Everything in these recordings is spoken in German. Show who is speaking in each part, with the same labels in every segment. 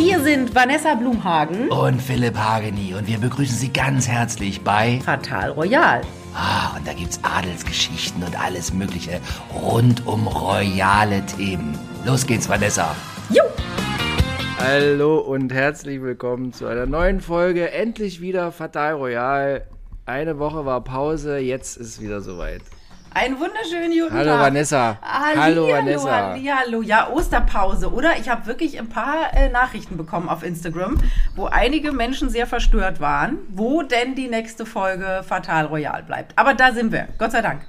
Speaker 1: Hier sind Vanessa Blumhagen.
Speaker 2: Und Philipp Hageni. Und wir begrüßen Sie ganz herzlich bei
Speaker 1: Fatal Royal.
Speaker 2: Ah, und da gibt's Adelsgeschichten und alles Mögliche rund um royale Themen. Los geht's, Vanessa.
Speaker 1: Jo!
Speaker 3: Hallo und herzlich willkommen zu einer neuen Folge. Endlich wieder Fatal Royal. Eine Woche war Pause, jetzt ist es wieder soweit.
Speaker 1: Einen wunderschönen guten
Speaker 3: Hallo
Speaker 1: Tag.
Speaker 3: Vanessa.
Speaker 1: Hallo,
Speaker 3: Hallo
Speaker 1: hallo
Speaker 3: Vanessa.
Speaker 1: Hallo, ja, Osterpause, oder? Ich habe wirklich ein paar äh, Nachrichten bekommen auf Instagram, wo einige Menschen sehr verstört waren, wo denn die nächste Folge Fatal Royal bleibt. Aber da sind wir, Gott sei Dank.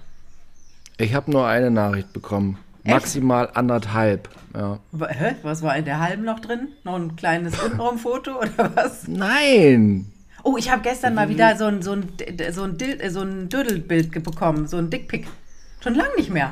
Speaker 3: Ich habe nur eine Nachricht bekommen.
Speaker 1: Echt?
Speaker 3: Maximal anderthalb. Ja.
Speaker 1: Hä? Was war in der halben noch drin? Noch ein kleines Unraumfoto oder was?
Speaker 3: Nein!
Speaker 1: Oh, ich habe gestern mal wieder so ein, so ein, so ein, äh, so ein Dödelbild bekommen, so ein Dickpick. Schon lange nicht mehr.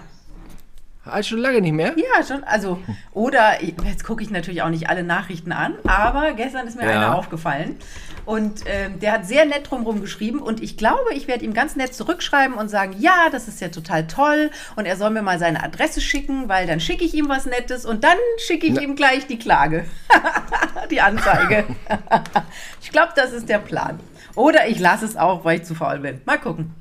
Speaker 3: Ah, schon lange nicht mehr?
Speaker 1: Ja, schon. Also, oder ich- jetzt gucke ich natürlich auch nicht alle Nachrichten an, aber gestern ist mir
Speaker 3: Ja.
Speaker 1: einer aufgefallen. Und ähm, der hat sehr nett drumherum geschrieben und ich glaube, ich werde ihm ganz nett zurückschreiben und sagen, ja, das ist ja total toll und er soll mir mal seine Adresse schicken, weil dann schicke ich ihm was Nettes und dann schicke ich ihm gleich die Klage, die Anzeige. ich glaube, das ist der Plan. Oder ich lasse es auch, weil ich zu faul bin. Mal gucken.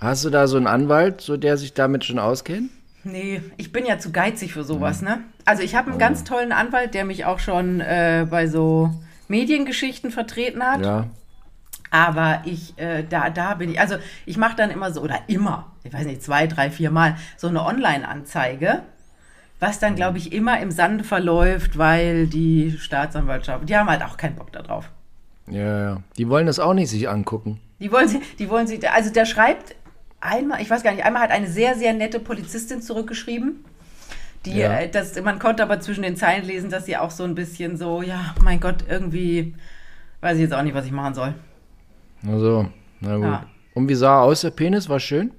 Speaker 3: Hast du da so einen Anwalt, so der sich damit schon auskennt?
Speaker 1: Nee, ich bin ja zu geizig für sowas, ne? Also ich habe einen ganz tollen Anwalt, der mich auch schon äh, bei so Mediengeschichten vertreten hat.
Speaker 3: Ja.
Speaker 1: Aber ich, äh, da, da bin ich, also ich mache dann immer so, oder immer, ich weiß nicht, zwei, drei, vier Mal, so eine Online-Anzeige, was dann, glaube ich, immer im Sande verläuft, weil die Staatsanwaltschaft, die haben halt auch keinen Bock darauf.
Speaker 3: Ja, ja. Die wollen das auch nicht sich angucken.
Speaker 1: Die wollen sie, die wollen sie, also der schreibt einmal, ich weiß gar nicht, einmal hat eine sehr, sehr nette Polizistin zurückgeschrieben. Die,
Speaker 3: Ja.
Speaker 1: äh, das, man konnte aber zwischen den Zeilen lesen, dass sie auch so ein bisschen so, ja, mein Gott, irgendwie weiß ich jetzt auch nicht, was ich machen soll.
Speaker 3: Also, na gut.
Speaker 1: Ja.
Speaker 3: Und wie sah er aus, der Penis? War schön?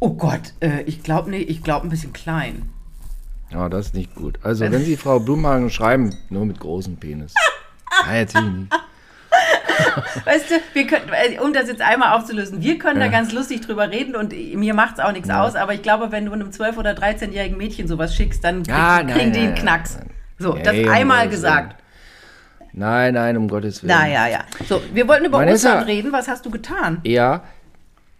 Speaker 1: Oh Gott, äh, ich glaube nee, ich glaube ein bisschen klein.
Speaker 3: Ja, das ist nicht gut. Also, wenn Sie Frau Blumhagen schreiben, nur mit großem Penis. Nein, natürlich nicht.
Speaker 1: Weißt du, wir können, äh, um das jetzt einmal aufzulösen, wir können da
Speaker 3: Ja.
Speaker 1: ganz lustig drüber reden und mir macht es auch nichts aus, aber ich glaube, wenn du einem 12- oder 13-jährigen Mädchen sowas schickst, dann krieg,
Speaker 3: Ja, nein,
Speaker 1: kriegen die einen Knacks. So,
Speaker 3: Ey,
Speaker 1: das
Speaker 3: um
Speaker 1: einmal gesagt.
Speaker 3: Nein, nein, um Gottes Willen.
Speaker 1: Na ja, ja. So, wir wollten über
Speaker 3: Vanessa.
Speaker 1: Ostern reden. Was hast du getan?
Speaker 3: Ja.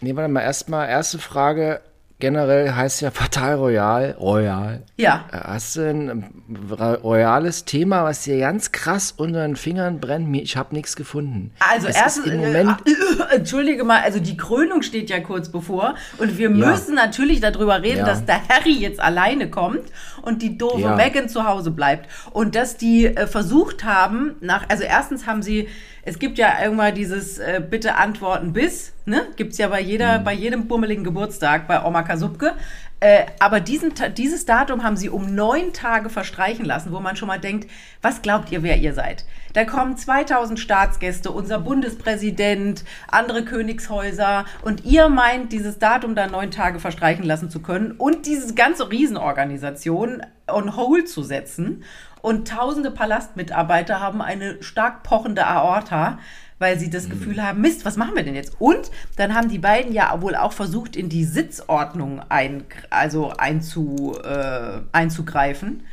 Speaker 3: Nee, warte mal, erstmal, erste Frage. Generell heißt ja Fatal Royal. Royal.
Speaker 1: Ja.
Speaker 3: Äh, Hast du ein ra- royales Thema, was dir ganz krass unter den Fingern brennt? Mir- Ich habe nichts gefunden.
Speaker 1: Also
Speaker 3: Es
Speaker 1: erstens,
Speaker 3: im Moment,
Speaker 1: äh, entschuldige mal, also die Krönung steht ja kurz bevor und wir
Speaker 3: Ja.
Speaker 1: müssen natürlich darüber reden,
Speaker 3: Ja.
Speaker 1: dass der Harry jetzt alleine kommt und die doofe
Speaker 3: Ja.
Speaker 1: Meghan zu Hause bleibt und dass die äh, versucht haben, nach, also erstens haben sie, es gibt ja irgendwann dieses äh, bitte antworten bis, ne, gibt's ja bei jeder,
Speaker 3: Mhm.
Speaker 1: bei jedem bummeligen Geburtstag bei Oma Kasubke. Äh, aber diesen, dieses Datum haben sie um neun Tage verstreichen lassen, wo man schon mal denkt, was glaubt ihr, wer ihr seid? Da kommen 2000 Staatsgäste, unser Bundespräsident, andere Königshäuser und ihr meint, dieses Datum da neun Tage verstreichen lassen zu können und diese ganze Riesenorganisation on hold zu setzen. Und tausende Palastmitarbeiter haben eine stark pochende Aorta, weil sie das Gefühl haben, Mist, was machen wir denn jetzt? Und dann haben die beiden ja wohl auch versucht, in die Sitzordnung ein, also einzu, äh, einzugreifen.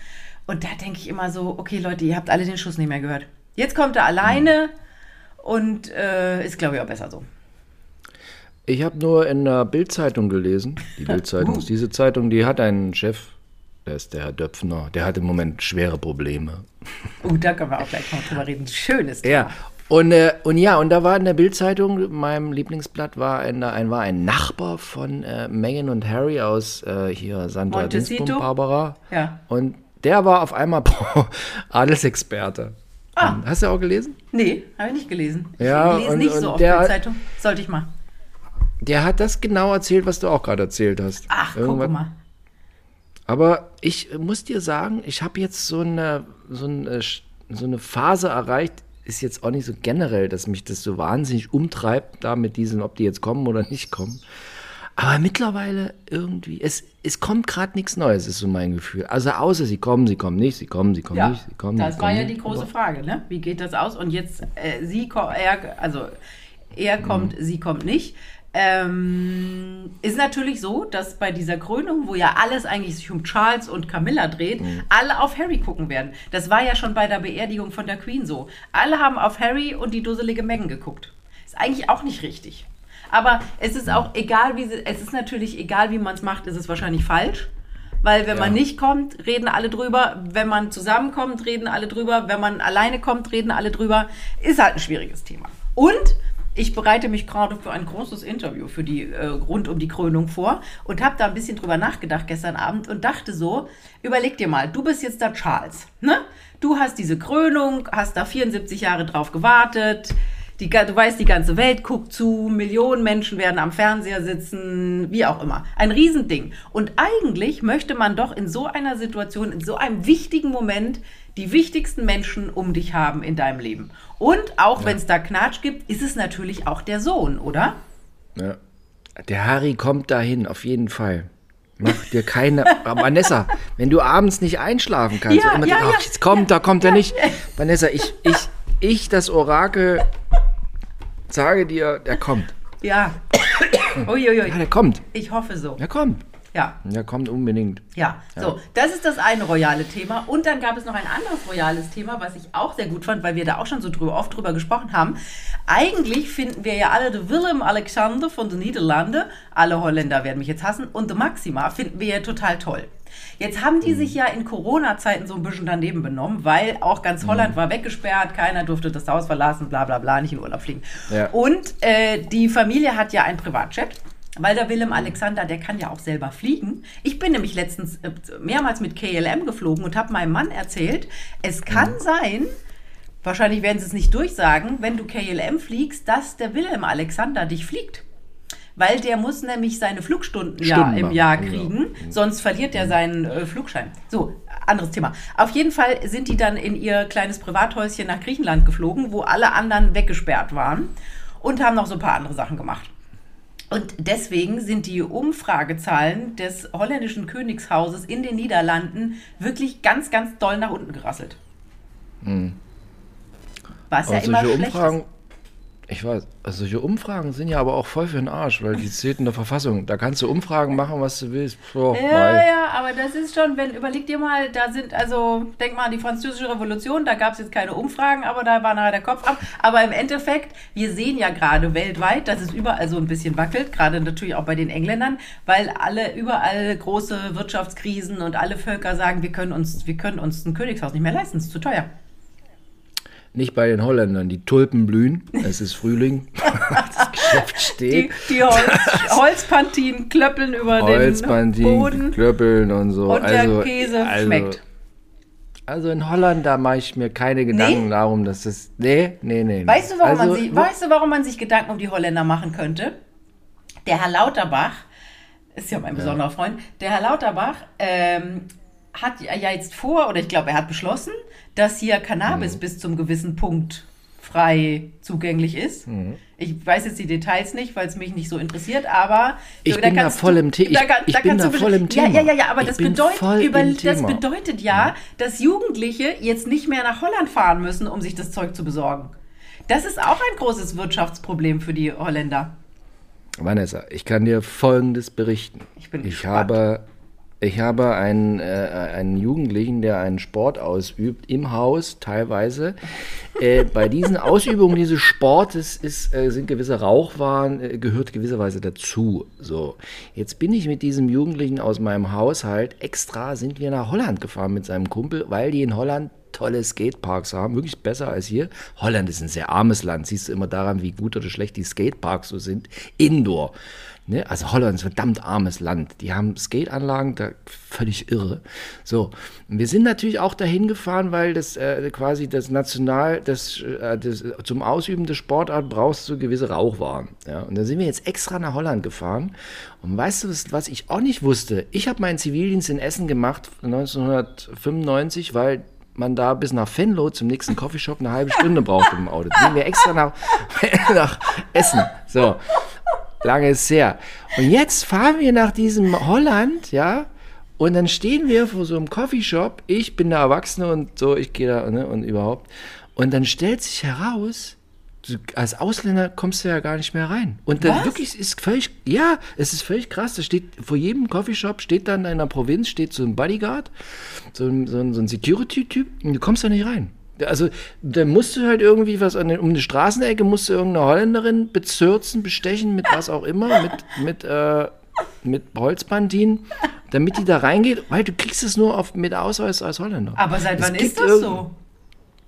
Speaker 1: Und da denke ich immer so, okay Leute, ihr habt alle den Schuss nicht mehr gehört. Jetzt kommt er alleine und äh, ist, glaube ich, auch besser so.
Speaker 3: ich habe nur in der Bildzeitung gelesen. Die Bildzeitung ist diese Zeitung, die hat einen Chef, der ist der Herr Döpfner. Der hat im Moment schwere Probleme.
Speaker 1: Oh, da können wir auch gleich noch drüber reden. Schönes Thema.
Speaker 3: Ja. Und, äh, und ja, und da war in der Bildzeitung, meinem Lieblingsblatt, war ein, ein, war ein Nachbar von äh, Meghan und Harry aus äh, hier
Speaker 1: Montecito?
Speaker 3: Dingsbum, Barbara.
Speaker 1: Ja.
Speaker 3: Und der war auf einmal Adelsexperte.
Speaker 1: Ah.
Speaker 3: Hast du auch gelesen?
Speaker 1: Nee, habe ich nicht gelesen.
Speaker 3: Ja,
Speaker 1: ich lese
Speaker 3: und-
Speaker 1: nicht so auf
Speaker 3: der-
Speaker 1: der Zeitung. Sollte ich mal.
Speaker 3: Der hat das genau erzählt, was du auch gerade erzählt hast.
Speaker 1: Ach,
Speaker 3: Irgendwas-
Speaker 1: guck mal.
Speaker 3: Aber ich muss dir sagen, ich habe jetzt so eine, so, eine, so eine Phase erreicht, ist jetzt auch nicht so generell, dass mich das so wahnsinnig umtreibt, da mit diesen, ob die jetzt kommen oder nicht kommen. Aber mittlerweile irgendwie, es, es kommt gerade nichts Neues, ist so mein Gefühl. Also außer sie kommen, sie kommen nicht, sie kommen, sie kommen
Speaker 1: Ja,
Speaker 3: nicht, sie kommen,
Speaker 1: das
Speaker 3: sie
Speaker 1: war
Speaker 3: kommen
Speaker 1: ja
Speaker 3: nicht.
Speaker 1: die große Frage, ne? Wie geht das aus? Und jetzt, äh, sie, er, also er kommt,
Speaker 3: Mhm.
Speaker 1: sie kommt nicht. Ähm, ist natürlich so, dass bei dieser Krönung, wo ja alles eigentlich sich um Charles und Camilla dreht, alle auf Harry gucken werden. Das war ja schon bei der Beerdigung von der Queen so. Alle haben auf Harry und die dusselige Meghan geguckt. Ist eigentlich auch nicht richtig. Aber es ist auch egal, wie sie, es ist natürlich egal, wie man es macht, ist es wahrscheinlich falsch. Weil wenn man
Speaker 3: Ja.
Speaker 1: nicht kommt, reden alle drüber. Wenn man zusammenkommt, reden alle drüber. Wenn man alleine kommt, reden alle drüber. Ist halt ein schwieriges Thema. Und ich bereite mich gerade für ein großes Interview für die äh, rund um die Krönung vor und habe da ein bisschen drüber nachgedacht gestern Abend und dachte so, überleg dir mal, du bist jetzt da Charles, ne? Du hast diese Krönung, hast da 74 Jahre drauf gewartet. Die, du weißt, die ganze Welt guckt zu, Millionen Menschen werden am Fernseher sitzen, wie auch immer. Ein Riesending. Und eigentlich möchte man doch in so einer Situation, in so einem wichtigen Moment, die wichtigsten Menschen um dich haben in deinem Leben. Und auch wenn es da Knatsch gibt, ist es natürlich auch der Sohn, oder?
Speaker 3: Ja. Der Harry kommt dahin, auf jeden Fall. Mach dir keine. Vanessa, wenn du abends nicht einschlafen kannst,
Speaker 1: Ja,
Speaker 3: immer
Speaker 1: ja,
Speaker 3: denkst,
Speaker 1: ja.
Speaker 3: ach, jetzt kommt, da kommt er nicht. Vanessa, ich, ich, ich, das Orakel, sage dir, der kommt.
Speaker 1: Ja. Uiuiui.
Speaker 3: Ja, der kommt.
Speaker 1: Ich hoffe so.
Speaker 3: Der kommt.
Speaker 1: Ja.
Speaker 3: Der kommt unbedingt.
Speaker 1: Ja, so, das ist das eine royale Thema. Und dann gab es noch ein anderes royales Thema, was ich auch sehr gut fand, weil wir da auch schon so drüber, oft drüber gesprochen haben. Eigentlich finden wir ja alle den Willem Alexander von den Niederlanden, alle Holländer werden mich jetzt hassen, und die Maxima finden wir ja total toll. Jetzt haben die sich ja in Corona-Zeiten so ein bisschen daneben benommen, weil auch ganz Holland war weggesperrt, keiner durfte das Haus verlassen, bla bla bla, nicht in Urlaub fliegen.
Speaker 3: Ja.
Speaker 1: Und äh, die Familie hat ja einen Privatjet. Weil der Willem Alexander, der kann ja auch selber fliegen. Ich bin nämlich letztens äh, mehrmals mit KLM geflogen und habe meinem Mann erzählt, es kann sein, wahrscheinlich werden sie es nicht durchsagen, wenn du KLM fliegst, dass der Willem Alexander dich fliegt. Weil der muss nämlich seine Flugstunden ja im Jahr
Speaker 3: genau.
Speaker 1: kriegen, sonst verliert er seinen äh, Flugschein. So, anderes Thema. Auf jeden Fall sind die dann in ihr kleines Privathäuschen nach Griechenland geflogen, wo alle anderen weggesperrt waren und haben noch so ein paar andere Sachen gemacht. Und deswegen sind die Umfragezahlen des holländischen Königshauses in den Niederlanden wirklich ganz, ganz doll nach unten gerasselt. Was ja
Speaker 3: Aber
Speaker 1: immer
Speaker 3: solche
Speaker 1: schlecht
Speaker 3: Umfragen,
Speaker 1: ist.
Speaker 3: Ich weiß, also solche Umfragen sind ja aber auch voll für den Arsch, weil die zählt in der Verfassung. Da kannst du Umfragen machen, was du willst. So,
Speaker 1: Ja,
Speaker 3: mal.
Speaker 1: ja, aber das ist schon, wenn, überleg dir mal, da sind, also, denk mal an die französische Revolution, da gab es jetzt keine Umfragen, aber da war nachher der Kopf ab. Aber im Endeffekt, wir sehen ja gerade weltweit, dass es überall so ein bisschen wackelt, gerade natürlich auch bei den Engländern, weil alle, überall große Wirtschaftskrisen und alle Völker sagen, wir können uns, wir können uns ein Königshaus nicht mehr leisten, es ist zu teuer.
Speaker 3: Nicht bei den Holländern. Die Tulpen blühen. Es ist Frühling. das Geschäft
Speaker 1: Die,
Speaker 3: steht.
Speaker 1: die Holz, Holzpantinen klöppeln über den
Speaker 3: Holzbandin,
Speaker 1: Boden
Speaker 3: Klöppeln und so.
Speaker 1: und
Speaker 3: also,
Speaker 1: der Käse
Speaker 3: also,
Speaker 1: schmeckt.
Speaker 3: Also in Holland, da mache ich mir keine Gedanken darum, dass das. Nee, nee, nee. nee.
Speaker 1: Weißt du, warum
Speaker 3: also,
Speaker 1: man sich, weißt du, warum man sich Gedanken um die Holländer machen könnte? Der Herr Lauterbach, ist ja mein besonderer Freund, der Herr Lauterbach ähm, hat ja jetzt vor, oder ich glaube, er hat beschlossen, dass hier
Speaker 3: Mhm.
Speaker 1: Cannabis bis zum gewissen Punkt frei zugänglich ist.
Speaker 3: Mhm.
Speaker 1: Ich weiß jetzt die Details nicht, weil es mich nicht so interessiert, aber
Speaker 3: Ich bin da voll im The- ich-
Speaker 1: da
Speaker 3: ich
Speaker 1: da
Speaker 3: bin da voll im Thema.
Speaker 1: Ja, ja, ja, aber das bedeutet, über, das bedeutet ja, dass Jugendliche jetzt nicht mehr nach Holland fahren müssen, um sich das Zeug zu besorgen. Das ist auch ein großes Wirtschaftsproblem für die Holländer.
Speaker 3: Vanessa, ich kann dir Folgendes berichten.
Speaker 1: Ich bin
Speaker 3: ich
Speaker 1: gespannt.
Speaker 3: habe, ich habe einen, äh, einen Jugendlichen, der einen Sport ausübt, im Haus teilweise. Äh, bei diesen Ausübungen dieses Sportes ist, äh, sind gewisse Rauchwaren, äh, gehört gewisserweise dazu. So, jetzt bin ich mit diesem Jugendlichen aus meinem Haushalt extra sind wir nach Holland gefahren mit seinem Kumpel, weil die in Holland tolle Skateparks haben, wirklich besser als hier. Holland ist ein sehr armes Land, siehst du immer daran, wie gut oder schlecht die Skateparks so sind. Indoor. Ne? Also Holland ist ein verdammt armes Land. Die haben Skateanlagen, da völlig irre. So, und wir sind natürlich auch dahin gefahren, weil das äh, quasi das National, das, äh, das zum Ausüben der Sportart brauchst du gewisse Rauchwaren. Ja? Und da sind wir jetzt extra nach Holland gefahren. Und weißt du, was, was ich auch nicht wusste? Ich habe meinen Zivildienst in Essen gemacht 1995, weil man da bis nach Venlo zum nächsten Coffeeshop eine halbe Stunde braucht im Auto. Da sind wir extra nach, nach Essen. So, lange ist her. Und jetzt fahren wir nach diesem Holland, ja, und dann stehen wir vor so einem Coffeeshop. Ich bin der Erwachsene und so, ich gehe da, ne, und überhaupt. Und dann stellt sich heraus, du, als Ausländer kommst du ja gar nicht mehr rein. Und da
Speaker 1: Was?
Speaker 3: wirklich ist völlig, ja, es ist völlig krass. Da steht vor jedem Coffeeshop steht dann in der Provinz steht so ein Bodyguard, so ein, so ein, so ein Security-Typ, und du kommst da nicht rein. Also, da musst du halt irgendwie was an den, um eine Straßenecke, musst du irgendeine Holländerin bezürzen, bestechen, mit was auch immer, mit, mit, äh, mit Holzbandin, damit die da reingeht, weil du kriegst es nur auf, mit Ausweis als Holländer.
Speaker 1: Aber seit
Speaker 3: Es
Speaker 1: wann ist das so?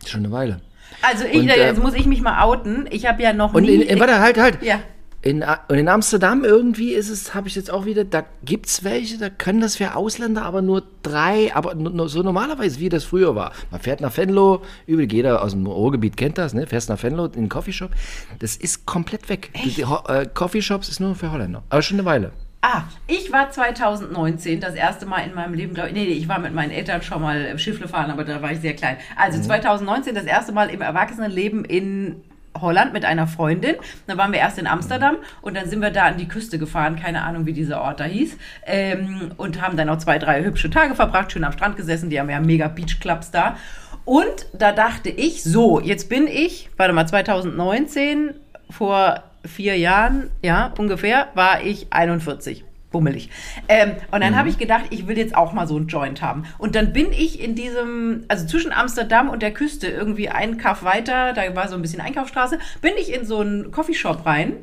Speaker 3: Schon eine Weile.
Speaker 1: Also ich,
Speaker 3: Und, äh,
Speaker 1: jetzt muss ich mich mal outen. Ich habe ja noch
Speaker 3: Und
Speaker 1: nie...
Speaker 3: in, in, warte, halt, halt.
Speaker 1: Ja.
Speaker 3: In, und in Amsterdam irgendwie ist es, habe ich jetzt auch wieder, da gibt es welche, da können das für Ausländer aber nur drei, aber nur, so normalerweise, wie das früher war. Man fährt nach Venlo, übel, jeder aus dem Ruhrgebiet kennt das, ne? fährst nach Venlo in den Coffeeshop. Das ist komplett weg. Die, die äh, Coffeeshops ist nur für Holländer. Aber schon eine Weile.
Speaker 1: Ah, ich war 2019 das erste Mal in meinem Leben, glaube ich, nee, nee, ich war mit meinen Eltern schon mal Schiffle fahren, aber da war ich sehr klein. Also
Speaker 3: Mhm.
Speaker 1: 2019 das erste Mal im Erwachsenenleben in Holland mit einer Freundin. Dann waren wir erst in Amsterdam und dann sind wir da an die Küste gefahren, keine Ahnung, wie dieser Ort da hieß. Ähm, und haben dann noch zwei, drei hübsche Tage verbracht, schön am Strand gesessen. Die haben ja mega Beachclubs da. Und da dachte ich, so, jetzt bin ich, warte mal, 2019, vor vier Jahren, ja, ungefähr, war ich 41. Bummelig. Ähm, und dann habe ich gedacht, ich will jetzt auch mal so ein Joint haben. Und dann bin ich in diesem, also zwischen Amsterdam und der Küste, irgendwie einen Kaff weiter, da war so ein bisschen Einkaufsstraße, bin ich in so einen Coffeeshop rein.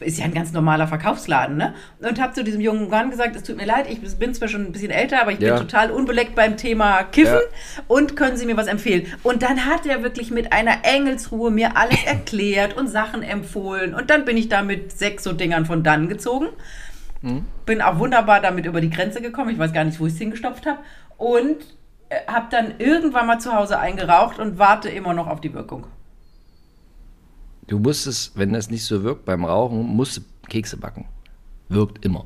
Speaker 1: Ist ja ein ganz normaler Verkaufsladen, ne? Und habe zu diesem jungen Mann gesagt, es tut mir leid, ich bin zwar schon ein bisschen älter, aber ich
Speaker 3: Ja.
Speaker 1: bin total unbeleckt beim Thema Kiffen
Speaker 3: Ja.
Speaker 1: und können Sie mir was empfehlen? Und dann hat er wirklich mit einer Engelsruhe mir alles erklärt und Sachen empfohlen. Und dann bin ich da mit sechs so Dingern von dann gezogen. Bin auch wunderbar damit über die Grenze gekommen. Ich weiß gar nicht, wo ich es hingestopft habe. Und äh, habe dann irgendwann mal zu Hause eingeraucht und warte immer noch auf die Wirkung.
Speaker 3: Du musst es, wenn das nicht so wirkt beim Rauchen, musst du Kekse backen. Wirkt immer.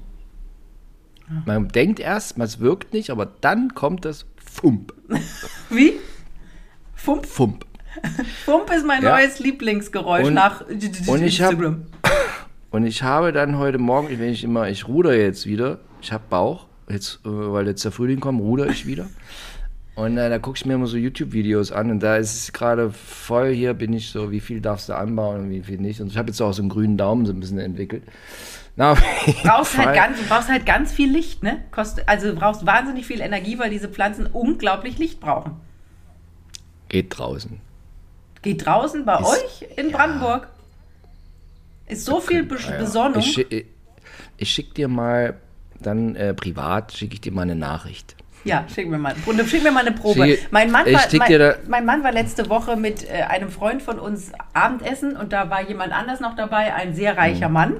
Speaker 3: Man denkt erst, es wirkt nicht, aber dann kommt das Fump.
Speaker 1: Wie? Fump?
Speaker 3: Fump.
Speaker 1: Fump ist mein
Speaker 3: Ja.
Speaker 1: neues Lieblingsgeräusch
Speaker 3: Und-
Speaker 1: nach
Speaker 3: und ich hab-
Speaker 1: Instagram.
Speaker 3: Und ich habe dann heute Morgen, wenn ich immer, ich ruder jetzt wieder, ich habe Bauch, jetzt, äh, weil jetzt der Frühling kommt, ruder ich wieder. Und äh, da gucke ich mir immer so YouTube-Videos an und da ist es gerade voll, hier bin ich so, wie viel darfst du anbauen und wie viel nicht. Und ich habe jetzt auch so einen grünen Daumen so ein bisschen entwickelt. Na,
Speaker 1: brauchst halt ganz, du brauchst halt ganz viel Licht, ne? Kost, also du brauchst wahnsinnig viel Energie, weil diese Pflanzen unglaublich Licht brauchen.
Speaker 3: Geht draußen.
Speaker 1: Geht draußen bei
Speaker 3: Ist-
Speaker 1: euch in Brandenburg. Ist so viel Be
Speaker 3: Naja,
Speaker 1: Besonnung.
Speaker 3: Ich, schi- ich schicke dir mal, dann äh, privat, schicke ich dir mal eine Nachricht.
Speaker 1: Ja, schick mir mal, und schick mir mal eine Probe.
Speaker 3: Schick-
Speaker 1: mein, Mann
Speaker 3: ich
Speaker 1: war,
Speaker 3: schick
Speaker 1: mein, mein Mann war letzte Woche mit äh, einem Freund von uns Abendessen und da war jemand anders noch dabei, ein sehr reicher
Speaker 3: Mhm.
Speaker 1: Mann.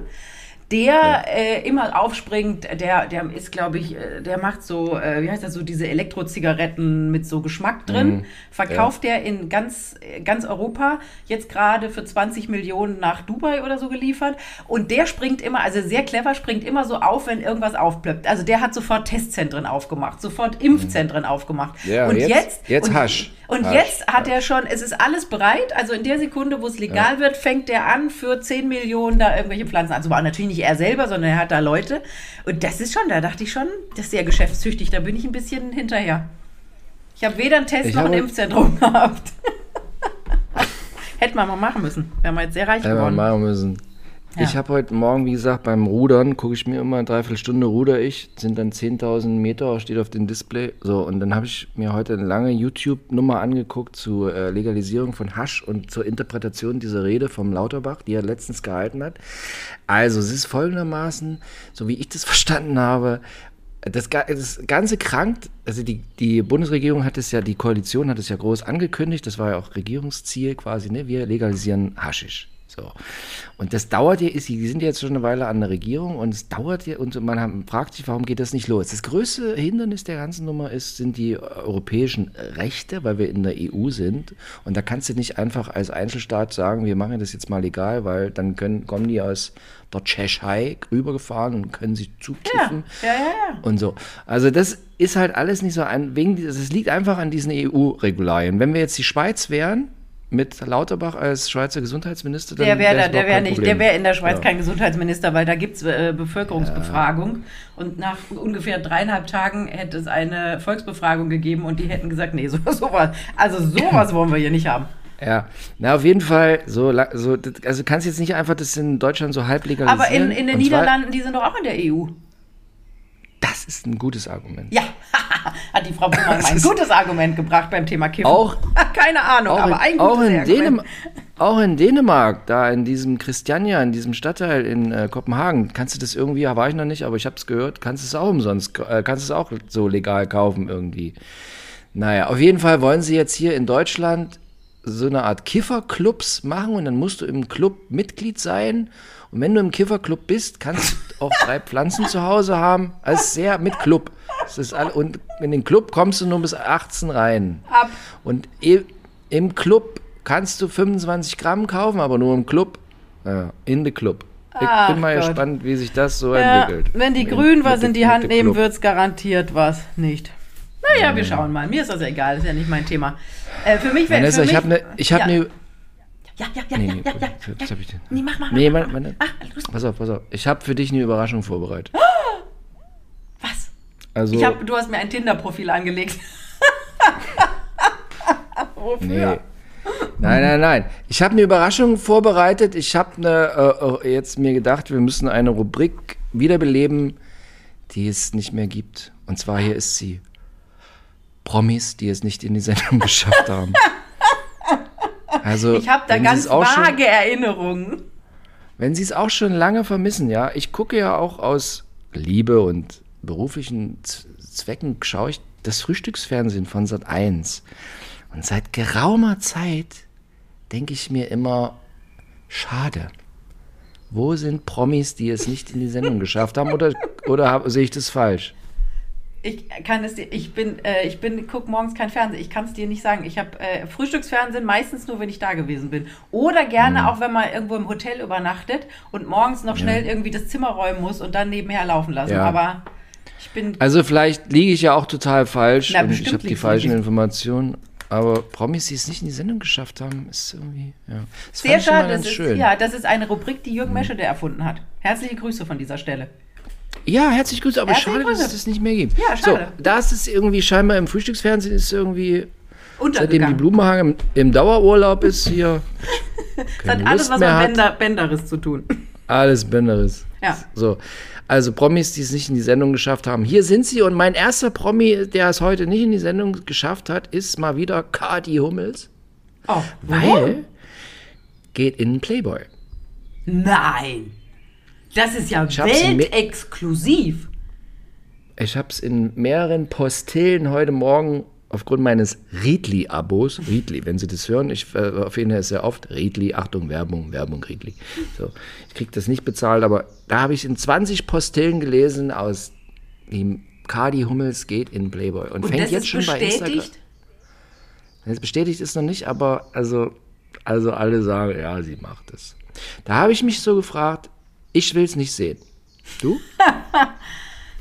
Speaker 1: Der äh, immer aufspringt, der, der ist, glaube ich, äh, der macht so, äh, wie heißt das, so diese Elektrozigaretten mit so Geschmack drin.
Speaker 3: Mhm.
Speaker 1: Verkauft der in ganz, äh, ganz Europa, jetzt gerade für 20 Millionen nach Dubai oder so geliefert. Und der springt immer, also sehr clever, springt immer so auf, wenn irgendwas aufplöppt. Also der hat sofort Testzentren aufgemacht, sofort Impfzentren aufgemacht.
Speaker 3: Ja,
Speaker 1: und
Speaker 3: jetzt-
Speaker 1: jetzt,
Speaker 3: jetzt
Speaker 1: und,
Speaker 3: Hasch.
Speaker 1: Und
Speaker 3: Hasch,
Speaker 1: jetzt hat er schon, es ist alles bereit. Also in der Sekunde, wo es legal wird, fängt er an, für 10 Millionen da irgendwelche Pflanzen anzubauen. Natürlich nicht er selber, sondern er hat da Leute. Und das ist schon, da dachte ich schon, das ist sehr geschäftstüchtig. Da bin ich ein bisschen hinterher. Ich habe weder einen Test
Speaker 3: Ich
Speaker 1: noch ein Impfzentrum gehabt. Hätten wir mal machen müssen. Wären wir jetzt sehr reich geworden.
Speaker 3: machen müssen.
Speaker 1: Ja.
Speaker 3: Ich habe heute Morgen, wie gesagt, beim Rudern, gucke ich mir immer eine Dreiviertelstunde ruder ich, sind dann 10.000 Meter, steht auf dem Display. So, und dann habe ich mir heute eine lange YouTube-Nummer angeguckt zur äh, Legalisierung von Hasch und zur Interpretation dieser Rede vom Lauterbach, die er letztens gehalten hat. Also, es ist folgendermaßen, so wie ich das verstanden habe, das, das Ganze krankt, also die, die Bundesregierung hat es ja, die Koalition hat es ja groß angekündigt, das war ja auch Regierungsziel quasi, ne? wir legalisieren Haschisch. So. Und das dauert ja, ist, die sind jetzt schon eine Weile an der Regierung und es dauert ja, und man fragt sich, warum geht das nicht los? Das größte Hindernis der ganzen Nummer ist, sind die europäischen Rechte, weil wir in der EU sind. Und da kannst du nicht einfach als Einzelstaat sagen, wir machen das jetzt mal legal, weil dann können, kommen die aus der Tschechei rübergefahren und können sich
Speaker 1: ja,
Speaker 3: zukiffen
Speaker 1: ja, ja, ja.
Speaker 3: und so. Also das ist halt alles nicht so ein, wegen es liegt einfach an diesen EU-Regularien. Wenn wir jetzt die Schweiz wären, mit Lauterbach als Schweizer Gesundheitsminister, dann
Speaker 1: Der wäre da, der wäre
Speaker 3: kein
Speaker 1: nicht,
Speaker 3: Problem.
Speaker 1: der wäre in der Schweiz
Speaker 3: Ja.
Speaker 1: kein Gesundheitsminister, weil da gibt es äh, Bevölkerungsbefragung. Und nach ungefähr dreieinhalb Tagen hätte es eine Volksbefragung gegeben und die hätten gesagt, nee, so, sowas, also sowas wollen wir hier nicht haben.
Speaker 3: Ja, na auf jeden Fall, so, so also kannst jetzt nicht einfach das in Deutschland so halb legalisieren.
Speaker 1: Aber in, in den
Speaker 3: Und zwar-
Speaker 1: Niederlanden, die sind doch auch in der EU.
Speaker 3: Das ist ein gutes Argument.
Speaker 1: Ja, hat die Frau Buhmann ein gutes Argument gebracht beim Thema Kiffen.
Speaker 3: Auch-
Speaker 1: Keine Ahnung,
Speaker 3: Auch,
Speaker 1: aber ein
Speaker 3: in,
Speaker 1: gutes
Speaker 3: auch, in
Speaker 1: Argument.
Speaker 3: Dänem auch in Dänemark, da in diesem Christiania, in diesem Stadtteil in äh, Kopenhagen, kannst du das irgendwie, ja, war ich noch nicht, aber ich habe es gehört, kannst du es auch umsonst, äh, kannst du es auch so legal kaufen irgendwie. Naja, auf jeden Fall wollen sie jetzt hier in Deutschland so eine Art Kifferclubs machen und dann musst du im Club Mitglied sein. Und wenn du im Kifferclub bist, kannst du auch drei Pflanzen zu Hause haben. Also sehr mit Club. Das ist all, und in den Club kommst du nur bis 18 rein.
Speaker 1: Ab.
Speaker 3: Und im Club kannst du 25 Gramm kaufen, aber nur im Club. Ja, in the Club. Ich
Speaker 1: Ach
Speaker 3: bin mal
Speaker 1: Gott.
Speaker 3: gespannt, wie sich das so
Speaker 1: Ja,
Speaker 3: entwickelt.
Speaker 1: wenn die Grünen was in die Hand nehmen,
Speaker 3: Club.
Speaker 1: wird's garantiert was nicht. Naja, wir schauen mal. Mir ist das egal, ist ja nicht mein Thema. Äh, für mich wäre
Speaker 3: Vanessa,
Speaker 1: für
Speaker 3: ich
Speaker 1: mich,
Speaker 3: habe eine. Ich habe
Speaker 1: ja.
Speaker 3: eine.
Speaker 1: Ja, ja, ja,
Speaker 3: Nee,
Speaker 1: ja,
Speaker 3: nee,
Speaker 1: ja, ja,
Speaker 3: jetzt
Speaker 1: ja.
Speaker 3: hab ich den.
Speaker 1: Nee, mach mal.
Speaker 3: Nee,
Speaker 1: mach mal.
Speaker 3: meine,
Speaker 1: Ah, gut.
Speaker 3: pass auf, pass auf. Ich habe für dich eine Überraschung vorbereitet.
Speaker 1: Was?
Speaker 3: Also,
Speaker 1: Ich hab, du hast mir ein Tinder-Profil angelegt. Wofür?
Speaker 3: nee. Nein, nein, nein. Ich habe eine Überraschung vorbereitet. Ich habe eine, äh, äh, jetzt mir gedacht, wir müssen eine Rubrik wiederbeleben, die es nicht mehr gibt. Und zwar hier ist sie. Promis, die es nicht in die Sendung geschafft haben. Also,
Speaker 1: Ich habe da ganz
Speaker 3: auch schon-
Speaker 1: vage Erinnerungen.
Speaker 3: Wenn Sie es auch schon lange vermissen, ja, ich gucke ja auch aus Liebe und beruflichen Zwecken, schaue ich das Frühstücksfernsehen von Sat 1. Und seit geraumer Zeit denke ich mir immer, schade. Wo sind Promis, die es nicht in die Sendung geschafft haben? Oder, oder hab, sehe ich das falsch?
Speaker 1: Ich kann es dir, ich bin, äh, ich bin, guck morgens kein Fernsehen. Ich kann es dir nicht sagen. Ich habe äh, Frühstücksfernsehen meistens nur, wenn ich da gewesen bin. Oder gerne
Speaker 3: Mhm.
Speaker 1: auch, wenn man irgendwo im Hotel übernachtet und morgens noch schnell irgendwie das Zimmer räumen muss und dann nebenher laufen lassen.
Speaker 3: Ja.
Speaker 1: Aber ich bin,
Speaker 3: Also vielleicht liege ich ja auch total falsch
Speaker 1: Na,
Speaker 3: und ich habe die falschen
Speaker 1: nicht.
Speaker 3: Informationen. Aber Promis, die es nicht in die Sendung geschafft haben, ist irgendwie, ja.
Speaker 1: Sehr schade. Das ist,
Speaker 3: schön. Mhm.
Speaker 1: ja, das ist eine Rubrik, die Jürgen Meschede erfunden hat. Herzliche Grüße von dieser Stelle.
Speaker 3: Ja, herzlich Grüße, aber
Speaker 1: Herzliche
Speaker 3: schade, dass
Speaker 1: Grüße.
Speaker 3: es das nicht mehr gibt.
Speaker 1: Ja, schade.
Speaker 3: So, da ist es irgendwie scheinbar im Frühstücksfernsehen ist irgendwie, seitdem die. Blumenhagen im, im Dauerurlaub ist hier
Speaker 1: Das hat alles
Speaker 3: Lust
Speaker 1: was mit Bänder, Bänderes zu tun.
Speaker 3: alles Bänderes.
Speaker 1: Ja.
Speaker 3: So, also Promis, die es nicht in die Sendung geschafft haben. Hier sind sie und mein erster Promi, der es heute nicht in die Sendung geschafft hat, ist mal wieder Kati Hummels,
Speaker 1: Oh,
Speaker 3: weil geht in Playboy.
Speaker 1: Nein. Das ist ja
Speaker 3: mir-
Speaker 1: weltexklusiv.
Speaker 3: Ich habe es in mehreren Postillen heute Morgen aufgrund meines Riedli-Abos, Riedli, wenn Sie das hören, ich äh, erwähne es sehr oft, Riedli, Achtung, Werbung, Werbung, Riedli. So, ich kriege das nicht bezahlt, aber da habe ich in 20 Postillen gelesen aus die Kadi Hummels geht in Playboy und,
Speaker 1: Und
Speaker 3: fängt
Speaker 1: das
Speaker 3: jetzt schon bei Instagram.
Speaker 1: bestätigt?
Speaker 3: Jetzt bestätigt ist noch nicht, aber also, also alle sagen, ja, sie macht es. Da habe ich mich so gefragt, ich will es nicht sehen. Du?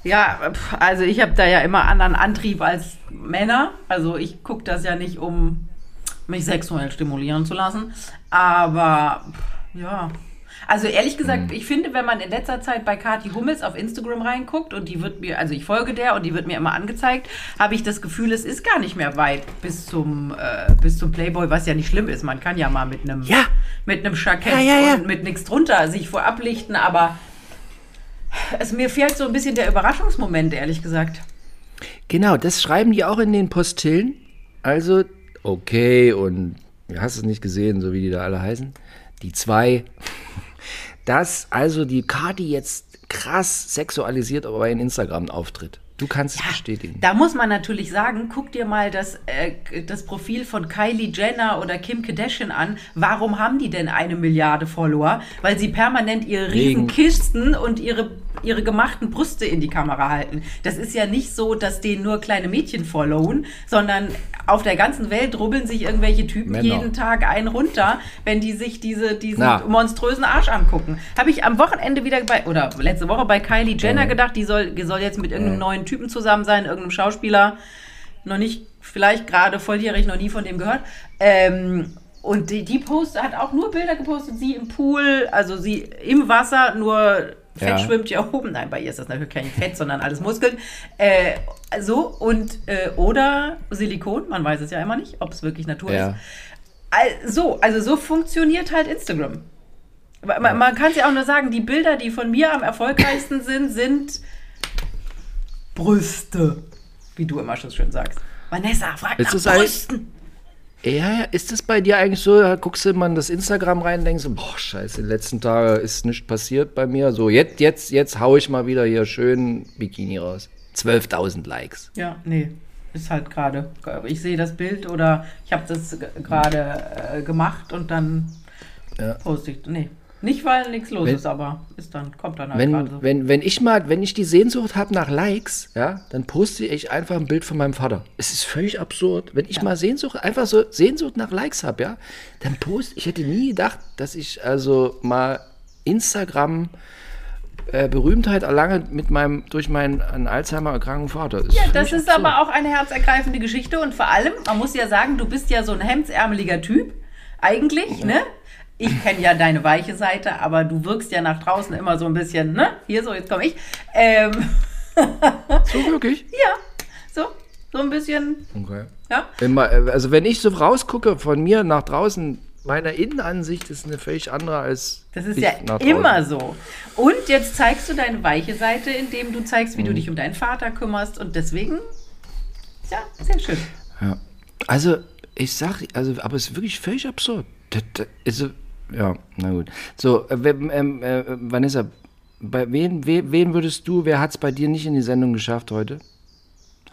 Speaker 1: Ja, also ich habe da ja immer anderen Antrieb als Männer. Also ich gucke das ja nicht, um mich sexuell stimulieren zu lassen. Aber ja. Also ehrlich gesagt, ich finde, wenn man in letzter Zeit bei Kathi Hummels auf Instagram reinguckt und die wird mir, also ich folge der und die wird mir immer angezeigt, habe ich das Gefühl, es ist gar nicht mehr weit bis zum, äh, bis zum Playboy, was ja nicht schlimm ist. Man kann ja mal mit einem
Speaker 3: Ja.
Speaker 1: mit einem Jackett
Speaker 3: Ja, ja,
Speaker 1: und mit nichts drunter sich vorab lichten, aber es mir fehlt so ein bisschen der Überraschungsmoment, ehrlich gesagt.
Speaker 3: Genau, das schreiben die auch in den Postillen. Also, okay, und du hast es nicht gesehen, so wie die da alle heißen. Die zwei. Dass also die Kati jetzt krass sexualisiert, aber in Instagram auftritt. Du kannst es bestätigen.
Speaker 1: Da muss man natürlich sagen, guck dir mal das, äh, das Profil von Kylie Jenner oder Kim Kardashian an. Warum haben die denn eine Milliarde Follower? Weil sie permanent ihre riesen Kisten und ihre, ihre gemachten Brüste in die Kamera halten. Das ist ja nicht so, dass denen nur kleine Mädchen followen, sondern auf der ganzen Welt rubbeln sich irgendwelche Typen
Speaker 3: Männer.
Speaker 1: jeden Tag einen runter, wenn die sich diese, diesen
Speaker 3: Na.
Speaker 1: monströsen Arsch angucken. Habe ich am Wochenende wieder bei, oder letzte Woche bei Kylie Jenner gedacht, die soll, die soll jetzt mit irgendeinem neuen Typen zusammen sein, irgendeinem Schauspieler. Noch nicht, vielleicht gerade volljährig, noch nie von dem gehört. Ähm, und die, die Post hat auch nur Bilder gepostet, sie im Pool, also sie im Wasser, nur Fett
Speaker 3: Ja.
Speaker 1: schwimmt ja oben. Nein, bei ihr ist das natürlich kein Fett, sondern alles Muskeln. Äh, so, und, äh, oder Silikon, man weiß es ja immer nicht, ob es wirklich Natur
Speaker 3: Ja.
Speaker 1: ist. Al- So, also so funktioniert halt Instagram. Man, man kann es ja auch nur sagen, die Bilder, die von mir am erfolgreichsten sind, sind Brüste. Wie du immer schon schön sagst. Vanessa, frag
Speaker 3: Ist
Speaker 1: nach Brüsten.
Speaker 3: Ja, ja, ist das bei dir eigentlich so? Da guckst du immer in das Instagram rein und denkst so, boah, scheiße, in den letzten Tagen ist nichts passiert bei mir. So, jetzt, jetzt, jetzt hau ich mal wieder hier schön Bikini raus. 12.000 Likes.
Speaker 1: Ja, nee. Ist halt gerade. Ich sehe das Bild oder ich habe das gerade äh, gemacht und dann
Speaker 3: Ja.
Speaker 1: poste ich. Nee. Nicht, weil nichts los
Speaker 3: Wenn-
Speaker 1: ist, aber ist dann, kommt dann halt
Speaker 3: Wenn,
Speaker 1: so.
Speaker 3: wenn, wenn ich mal, wenn ich die Sehnsucht habe nach Likes, ja, dann poste ich einfach ein Bild von meinem Vater. Es ist völlig absurd. Wenn ich mal Sehnsucht, einfach so Sehnsucht nach Likes habe, ja, dann poste ich hätte nie gedacht, dass ich also mal Instagram äh, Berühmtheit erlange mit meinem, durch meinen an Alzheimer erkrankten Vater.
Speaker 1: Ja, das ist
Speaker 3: absurd.
Speaker 1: aber auch eine herzergreifende Geschichte und vor allem, man muss ja sagen, du bist ja so ein hemdsärmeliger Typ, eigentlich, ne? Ich kenne ja deine weiche Seite, aber du wirkst ja nach draußen immer so ein bisschen, ne? Hier so, jetzt komme ich. Ähm,
Speaker 3: So wirklich?
Speaker 1: ja, so, so ein bisschen,
Speaker 3: Okay.
Speaker 1: ja.
Speaker 3: Man, also wenn ich so rausgucke von mir nach draußen, meine Innenansicht ist eine völlig andere als
Speaker 1: Das ist ja immer so. Und jetzt zeigst du deine weiche Seite, indem du zeigst, wie
Speaker 3: Mhm.
Speaker 1: du dich um deinen Vater kümmerst und deswegen, ja, sehr schön.
Speaker 3: Ja. Also, ich sag, also, aber es ist wirklich völlig absurd. Das, das, also, ja, na gut. So, äh, ähm, äh, Vanessa, bei wen, wen, wen würdest du, wer hat es bei dir nicht in die Sendung geschafft heute?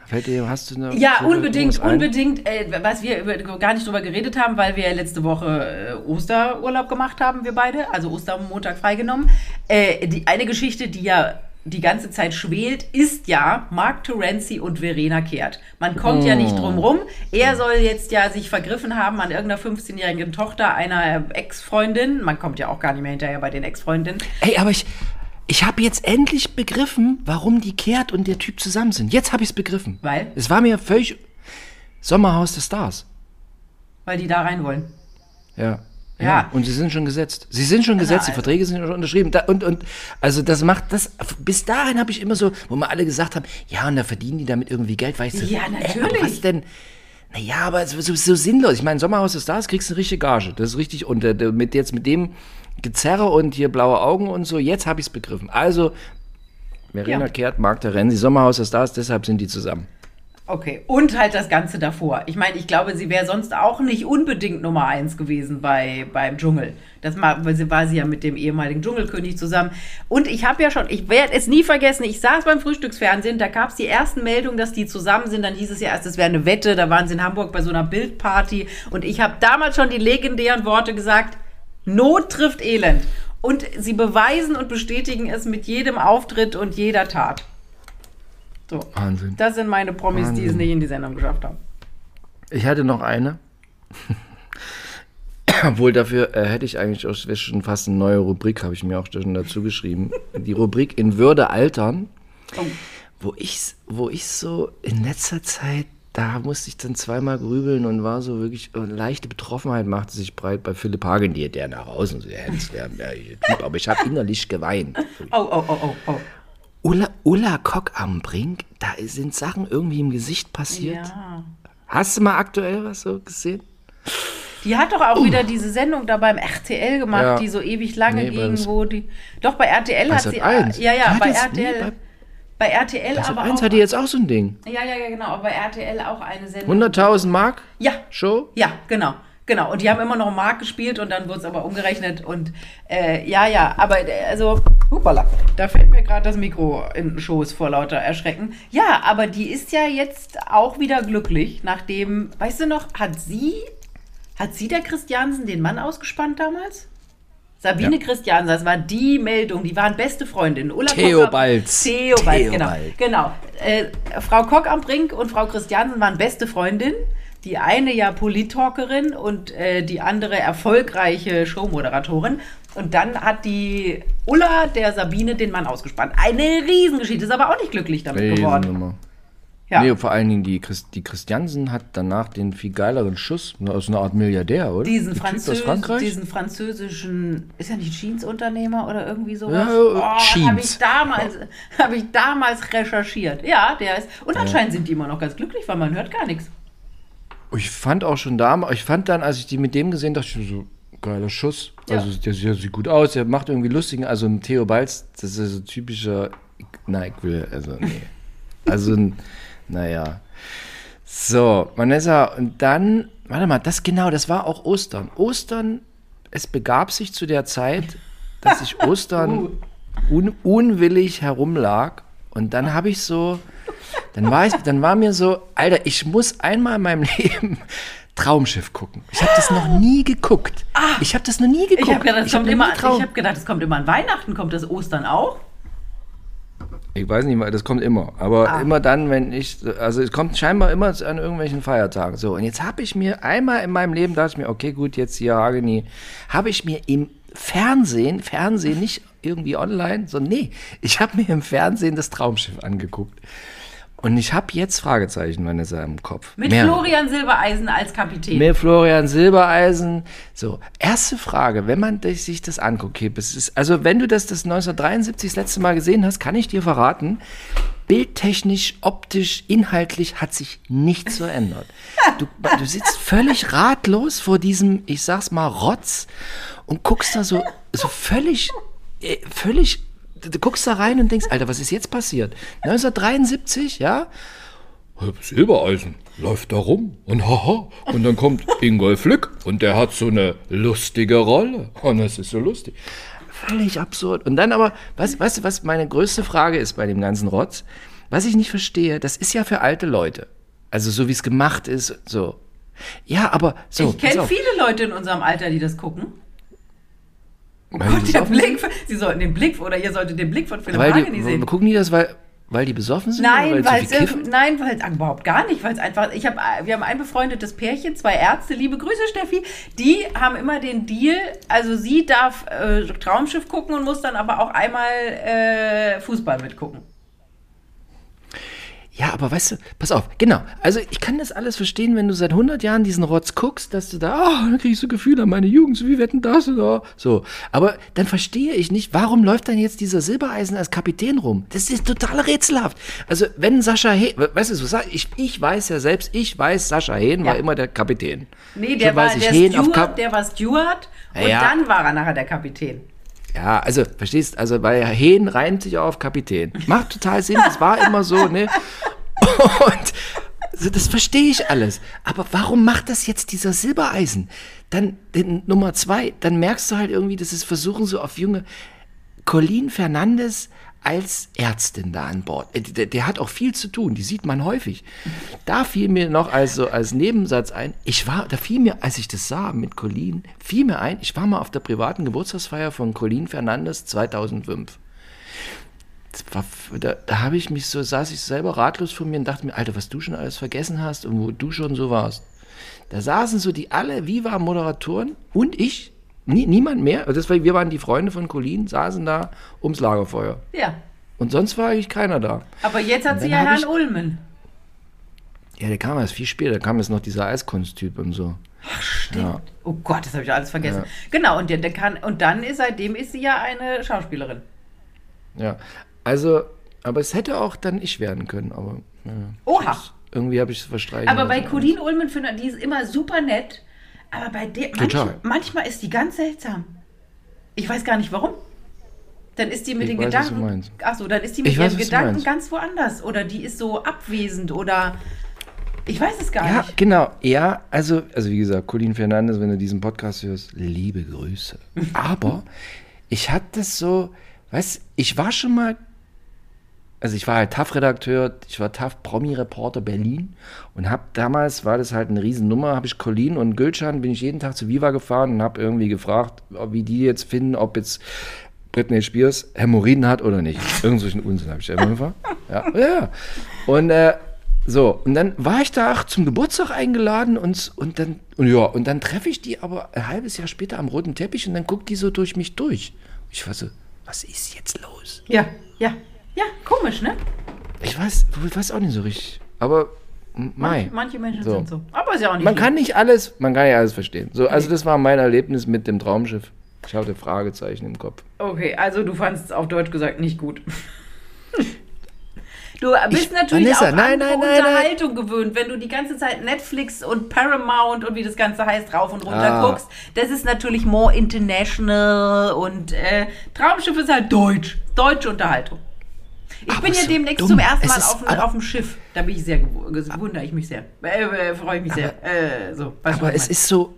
Speaker 3: Fällt dir, hast du eine
Speaker 1: Ja,
Speaker 3: so
Speaker 1: unbedingt, unbedingt. Äh, was wir über, gar nicht drüber geredet haben, weil wir ja letzte Woche äh, Osterurlaub gemacht haben, wir beide, also Ostermontag freigenommen. Äh, die, eine Geschichte, die ja die ganze Zeit schwelt, ist ja Mark Terenzi und Verena Kehrt. Man kommt ja nicht drum rum. Er soll jetzt ja sich vergriffen haben an irgendeiner 15-jährigen Tochter einer Ex-Freundin. Man kommt ja auch gar nicht mehr hinterher bei den Ex-Freundinnen.
Speaker 3: Ey, aber ich, ich habe jetzt endlich begriffen, warum die Kehrt und der Typ zusammen sind. Jetzt habe ich es begriffen.
Speaker 1: Weil?
Speaker 3: Es war mir völlig Sommerhaus der Stars.
Speaker 1: Weil die da rein wollen.
Speaker 3: Ja.
Speaker 1: Ja.
Speaker 3: Und sie sind schon gesetzt. Sie sind schon gesetzt, die
Speaker 1: also.
Speaker 3: Verträge sind schon unterschrieben. Da, und, und also das macht das. Bis dahin habe ich immer so, wo wir alle gesagt haben, ja, und da verdienen die damit irgendwie Geld, weißt du.
Speaker 1: Ja,
Speaker 3: Ey,
Speaker 1: natürlich.
Speaker 3: aber was denn? Naja, aber so, so, so sinnlos. Ich meine, Sommerhaus des Stars kriegst du eine richtige Gage. Das ist richtig. Und äh, mit jetzt mit dem Gezerre und hier blaue Augen und so, jetzt habe ich es begriffen. Also, Verena
Speaker 1: Ja.
Speaker 3: Kehrt, Marc Terenzi, Sommerhaus des Stars, deshalb sind die zusammen.
Speaker 1: Okay, und halt das Ganze davor. Ich meine, ich glaube, sie wäre sonst auch nicht unbedingt Nummer eins gewesen bei, beim Dschungel. Das sie war sie ja mit dem ehemaligen Dschungelkönig zusammen. Und ich habe ja schon, ich werde es nie vergessen, ich saß beim Frühstücksfernsehen, da gab es die ersten Meldungen, dass die zusammen sind. Dann hieß es ja erst, es wäre eine Wette, da waren sie in Hamburg bei so einer Bildparty. Und ich habe damals schon die legendären Worte gesagt, Not trifft Elend. Und sie beweisen und bestätigen es mit jedem Auftritt und jeder Tat. So.
Speaker 3: Wahnsinn.
Speaker 1: Das sind meine Promis, die es
Speaker 3: Wahnsinn.
Speaker 1: nicht in die Sendung geschafft haben.
Speaker 3: Ich hatte noch eine. Obwohl dafür äh, hätte ich eigentlich auch schon fast eine neue Rubrik, habe ich mir auch schon dazu geschrieben. Die Rubrik in Würde altern,
Speaker 1: Oh.
Speaker 3: wo ich, wo ich so in letzter Zeit, da musste ich dann zweimal grübeln und war so wirklich, äh, leichte Betroffenheit machte sich breit bei Philipp Hagen, die der nach außen so der hemsärmelige Typ, aber ich habe innerlich geweint.
Speaker 1: Oh, oh, oh, oh, oh.
Speaker 3: Ulla, Ulla Kock am Brink, da sind Sachen irgendwie im Gesicht passiert.
Speaker 1: Ja.
Speaker 3: Hast du mal aktuell was so gesehen?
Speaker 1: Die hat doch auch wieder diese Sendung da beim RTL gemacht,
Speaker 3: Ja.
Speaker 1: die so ewig lange
Speaker 3: Nee,
Speaker 1: ging,
Speaker 3: das-
Speaker 1: wo die. Doch, bei RTL
Speaker 3: Bei
Speaker 1: hat sie.
Speaker 3: eins.
Speaker 1: Ja, ja, bei RTL.
Speaker 3: nee, bei-
Speaker 1: bei RTL
Speaker 3: Also
Speaker 1: aber
Speaker 3: eins
Speaker 1: auch.
Speaker 3: hat die jetzt auch so ein Ding.
Speaker 1: ja, ja, ja, genau. Aber bei RTL auch eine Sendung.
Speaker 3: 100.000 Mark
Speaker 1: Ja,
Speaker 3: Show?
Speaker 1: Ja, genau. Genau. Und die haben immer noch Mark gespielt und dann wurde es aber umgerechnet. Und äh, ja, ja, aber äh, also, hupala, da fällt mir gerade das Mikro in den Schoß vor lauter Erschrecken. Ja, aber die ist ja jetzt auch wieder glücklich, nachdem, weißt du noch, hat sie, hat sie der Christiansen den Mann ausgespannt damals? Sabine Christiansen, das war die Meldung, die waren beste Freundinnen. Ulla
Speaker 3: Theobalds.
Speaker 1: Kock, Theobald, genau.
Speaker 3: Theobald.
Speaker 1: Genau. Äh, Frau Kock am Brink und Frau Christiansen waren beste Freundinnen. Die eine ja Polit-Talkerin und äh, die andere erfolgreiche Showmoderatorin. Und dann hat die Ulla der Sabine den Mann ausgespannt. Eine Riesengeschichte, ist aber auch nicht glücklich damit geworden. Ja.
Speaker 3: Nee, vor allen Dingen die, Christ, die Christiansen hat danach den viel geileren Schuss aus einer Art Milliardär, oder?
Speaker 1: Diesen, Französ diesen französischen, ist er nicht Jeans-Unternehmer oder irgendwie sowas?
Speaker 3: Ja,
Speaker 1: oh, habe ich, damals, hab ich damals recherchiert. Ja, der ist. Und anscheinend sind die immer noch ganz glücklich, weil man hört gar nichts.
Speaker 3: Ich fand auch schon da, ich fand dann, als ich die mit dem gesehen, dachte ich so, geiler Schuss.
Speaker 1: Ja.
Speaker 3: Also der, der sieht gut aus, der macht irgendwie lustigen, also ein Theo Balz, das ist so typischer, nein, ich will, also nee. Also, naja. So, Vanessa, und dann, warte mal, das genau, das war auch Ostern. Ostern, es begab sich zu der Zeit, dass ich Ostern un, unwillig herumlag und dann habe ich so, dann war ich, dann war mir so, Alter, ich muss einmal in meinem Leben Traumschiff gucken. Ich habe das noch nie geguckt. Ich habe das noch nie geguckt.
Speaker 1: Ich habe gedacht, es
Speaker 3: hab
Speaker 1: hab gedacht, es kommt immer an Weihnachten, kommt das Ostern auch?
Speaker 3: Ich weiß nicht mal, das kommt immer. Aber
Speaker 1: Ah.
Speaker 3: immer dann, wenn ich, also es kommt scheinbar immer an irgendwelchen Feiertagen. So, und jetzt habe ich mir einmal in meinem Leben, dachte ich mir, okay, gut, jetzt hier Hageni, habe ich mir im Fernsehen, Fernsehen nicht irgendwie online, so nee, ich habe mir im Fernsehen das Traumschiff angeguckt. Und ich habe jetzt Fragezeichen, Vanessa, im Kopf.
Speaker 1: Mit
Speaker 3: Mehrere.
Speaker 1: Florian Silbereisen als Kapitän.
Speaker 3: Mit Florian Silbereisen. So, erste Frage, wenn man das- sich das anguckt, okay, es ist, also wenn du das, das 1973 das letzte Mal gesehen hast, kann ich dir verraten, bildtechnisch, optisch, inhaltlich hat sich nichts verändert. Du, du sitzt völlig ratlos vor diesem, ich sag's mal, Rotz und guckst da so, so völlig, äh, völlig, du guckst da rein und denkst, Alter, was ist jetzt passiert? 1973, ja? Silbereisen läuft da rum und haha. Und dann kommt Ingolf Lück und der hat so eine lustige Rolle. Und das ist so lustig. Völlig absurd. Und dann aber, weißt, weißt du, was meine größte Frage ist bei dem ganzen Rotz? Was ich nicht verstehe, das ist ja für alte Leute. Also so wie es gemacht ist, so. Ja, aber so.
Speaker 1: ich kenne viele Leute in unserem Alter, die das gucken. Oh Gott, der
Speaker 3: sind?
Speaker 1: Blick, Sie sollten den Blick, oder ihr solltet den Blick von Philipp
Speaker 3: Weil
Speaker 1: Hageni sehen.
Speaker 3: gucken die das, weil, weil die besoffen sind?
Speaker 1: Nein, weil
Speaker 3: sie
Speaker 1: nein, weil es überhaupt gar nicht, weil es einfach ich habe wir haben ein befreundetes Pärchen, zwei Ärzte, liebe Grüße Steffi, die haben immer den Deal, also sie darf äh, Traumschiff gucken und muss dann aber auch einmal äh, Fußball mitgucken.
Speaker 3: Ja, aber weißt du, pass auf, genau. Also ich kann das alles verstehen, wenn du seit 100 Jahren diesen Rotz guckst, dass du da, oh, dann kriegst du Gefühle an meine Jugend, so wie wetten das oder so. Aber dann verstehe ich nicht, warum läuft dann jetzt dieser Silbereisen als Kapitän rum? Das ist total rätselhaft. Also wenn Sascha Hehn, weißt du, so ich, ich weiß ja selbst, ich weiß, Sascha Hehn war
Speaker 1: Ja.
Speaker 3: immer der Kapitän.
Speaker 1: Nee, der
Speaker 3: Schon
Speaker 1: war der Steward, der war Steward und
Speaker 3: Ja.
Speaker 1: dann war er nachher der Kapitän.
Speaker 3: Ja, also, verstehst, also, weil Hehn reimt sich auch auf Kapitän. Macht total Sinn, das war immer so, ne? Und so, das verstehe ich alles. Aber warum macht das jetzt dieser Silbereisen? Dann, den, Nummer zwei, dann merkst du halt irgendwie, dass es versuchen so auf junge, Colleen Fernandes als Ärztin da an Bord. Äh, Der, der hat auch viel zu tun, die sieht man häufig. Da fiel mir noch als, so, als Nebensatz ein, ich war, da fiel mir, als ich das sah mit Colleen, fiel mir ein, ich war mal auf der privaten Geburtstagsfeier von Colleen Fernandes 2005. Das war, da da habe ich mich so, saß ich selber ratlos vor mir und dachte mir, Alter, was du schon alles vergessen hast und wo du schon so warst. Da saßen so die alle Viva-Moderatoren und ich, nie, niemand mehr, also das war, wir waren die Freunde von Colleen, saßen da ums Lagerfeuer.
Speaker 1: Ja.
Speaker 3: Und sonst war eigentlich keiner da.
Speaker 1: Aber jetzt hat sie ja Herrn
Speaker 3: ich-
Speaker 1: Ulmen.
Speaker 3: Ja, der kam erst viel später, da kam jetzt noch dieser Eiskunsttyp und so. Ja.
Speaker 1: Oh Gott, das habe ich alles vergessen. Genau, und, der, der kann, und dann ist seitdem ist sie ja eine Schauspielerin.
Speaker 3: Ja, also, aber es hätte auch dann ich werden können, aber ja.
Speaker 1: Oha.
Speaker 3: irgendwie habe ich es verstreichen
Speaker 1: Aber bei
Speaker 3: lassen.
Speaker 1: Colleen Ulmen, finde ich, die ist immer super nett. Aber bei der, manch,
Speaker 3: Total.
Speaker 1: manchmal ist die ganz seltsam. Ich weiß gar nicht warum. Dann ist die mit
Speaker 3: Ich
Speaker 1: den
Speaker 3: weiß,
Speaker 1: Gedanken.
Speaker 3: meinst.
Speaker 1: Ach so, dann ist die mit
Speaker 3: Ich
Speaker 1: ihren
Speaker 3: weiß,
Speaker 1: Gedanken ganz woanders. Oder die ist so abwesend oder. Ich weiß es gar
Speaker 3: Ja,
Speaker 1: nicht.
Speaker 3: genau. Ja, also, also wie gesagt, Colin Fernandes, wenn du diesen Podcast hörst, liebe Grüße. Aber ich hatte das so, weißt ich war schon mal, also ich war halt TAF-Redakteur, ich war TAF-Promi-Reporter Berlin und hab damals, war das halt eine Riesennummer, habe ich Colin und Gülcan, bin ich jeden Tag zu Viva gefahren und habe irgendwie gefragt, wie die jetzt finden, ob jetzt Britney Spears Hämorrhoiden hat oder nicht. Irgend solchen Unsinn habe ich immer gefragt. Ja, ja. Und äh, so, und dann war ich da auch zum Geburtstag eingeladen und, und dann, und ja, und dann treffe ich die aber ein halbes Jahr später am roten Teppich und dann guckt die so durch mich durch. Ich war so, was ist jetzt los?
Speaker 1: Ja, ja. Ja, komisch, ne?
Speaker 3: Ich weiß, ich weiß auch nicht so richtig. Aber Mai.
Speaker 1: Manche, manche Menschen
Speaker 3: So.
Speaker 1: sind so. Aber ist ja auch nicht
Speaker 3: Man
Speaker 1: schlimm.
Speaker 3: kann nicht alles, man kann nicht alles verstehen. So, also das war mein Erlebnis mit dem Traumschiff. Ich hatte Fragezeichen im Kopf.
Speaker 1: Okay, also du fandest es auf Deutsch gesagt nicht gut. Du bist
Speaker 3: Ich-
Speaker 1: natürlich
Speaker 3: Vanessa,
Speaker 1: auch
Speaker 3: nein, nein, nein, nein.
Speaker 1: Unterhaltung gewöhnt, wenn du die ganze Zeit Netflix und Paramount und wie das Ganze heißt rauf und runter
Speaker 3: Ah.
Speaker 1: guckst. Das ist natürlich more international und äh, Traumschiff ist halt deutsch. Deutsche Unterhaltung. Ich
Speaker 3: Aber
Speaker 1: bin ja
Speaker 3: so
Speaker 1: demnächst
Speaker 3: dumm.
Speaker 1: zum ersten Mal auf, dem-
Speaker 3: aber-
Speaker 1: auf dem Schiff. Da bin ich sehr wundere ich mich sehr. Äh, äh, Freue ich mich sehr. Äh, so,
Speaker 3: Aber es ist so,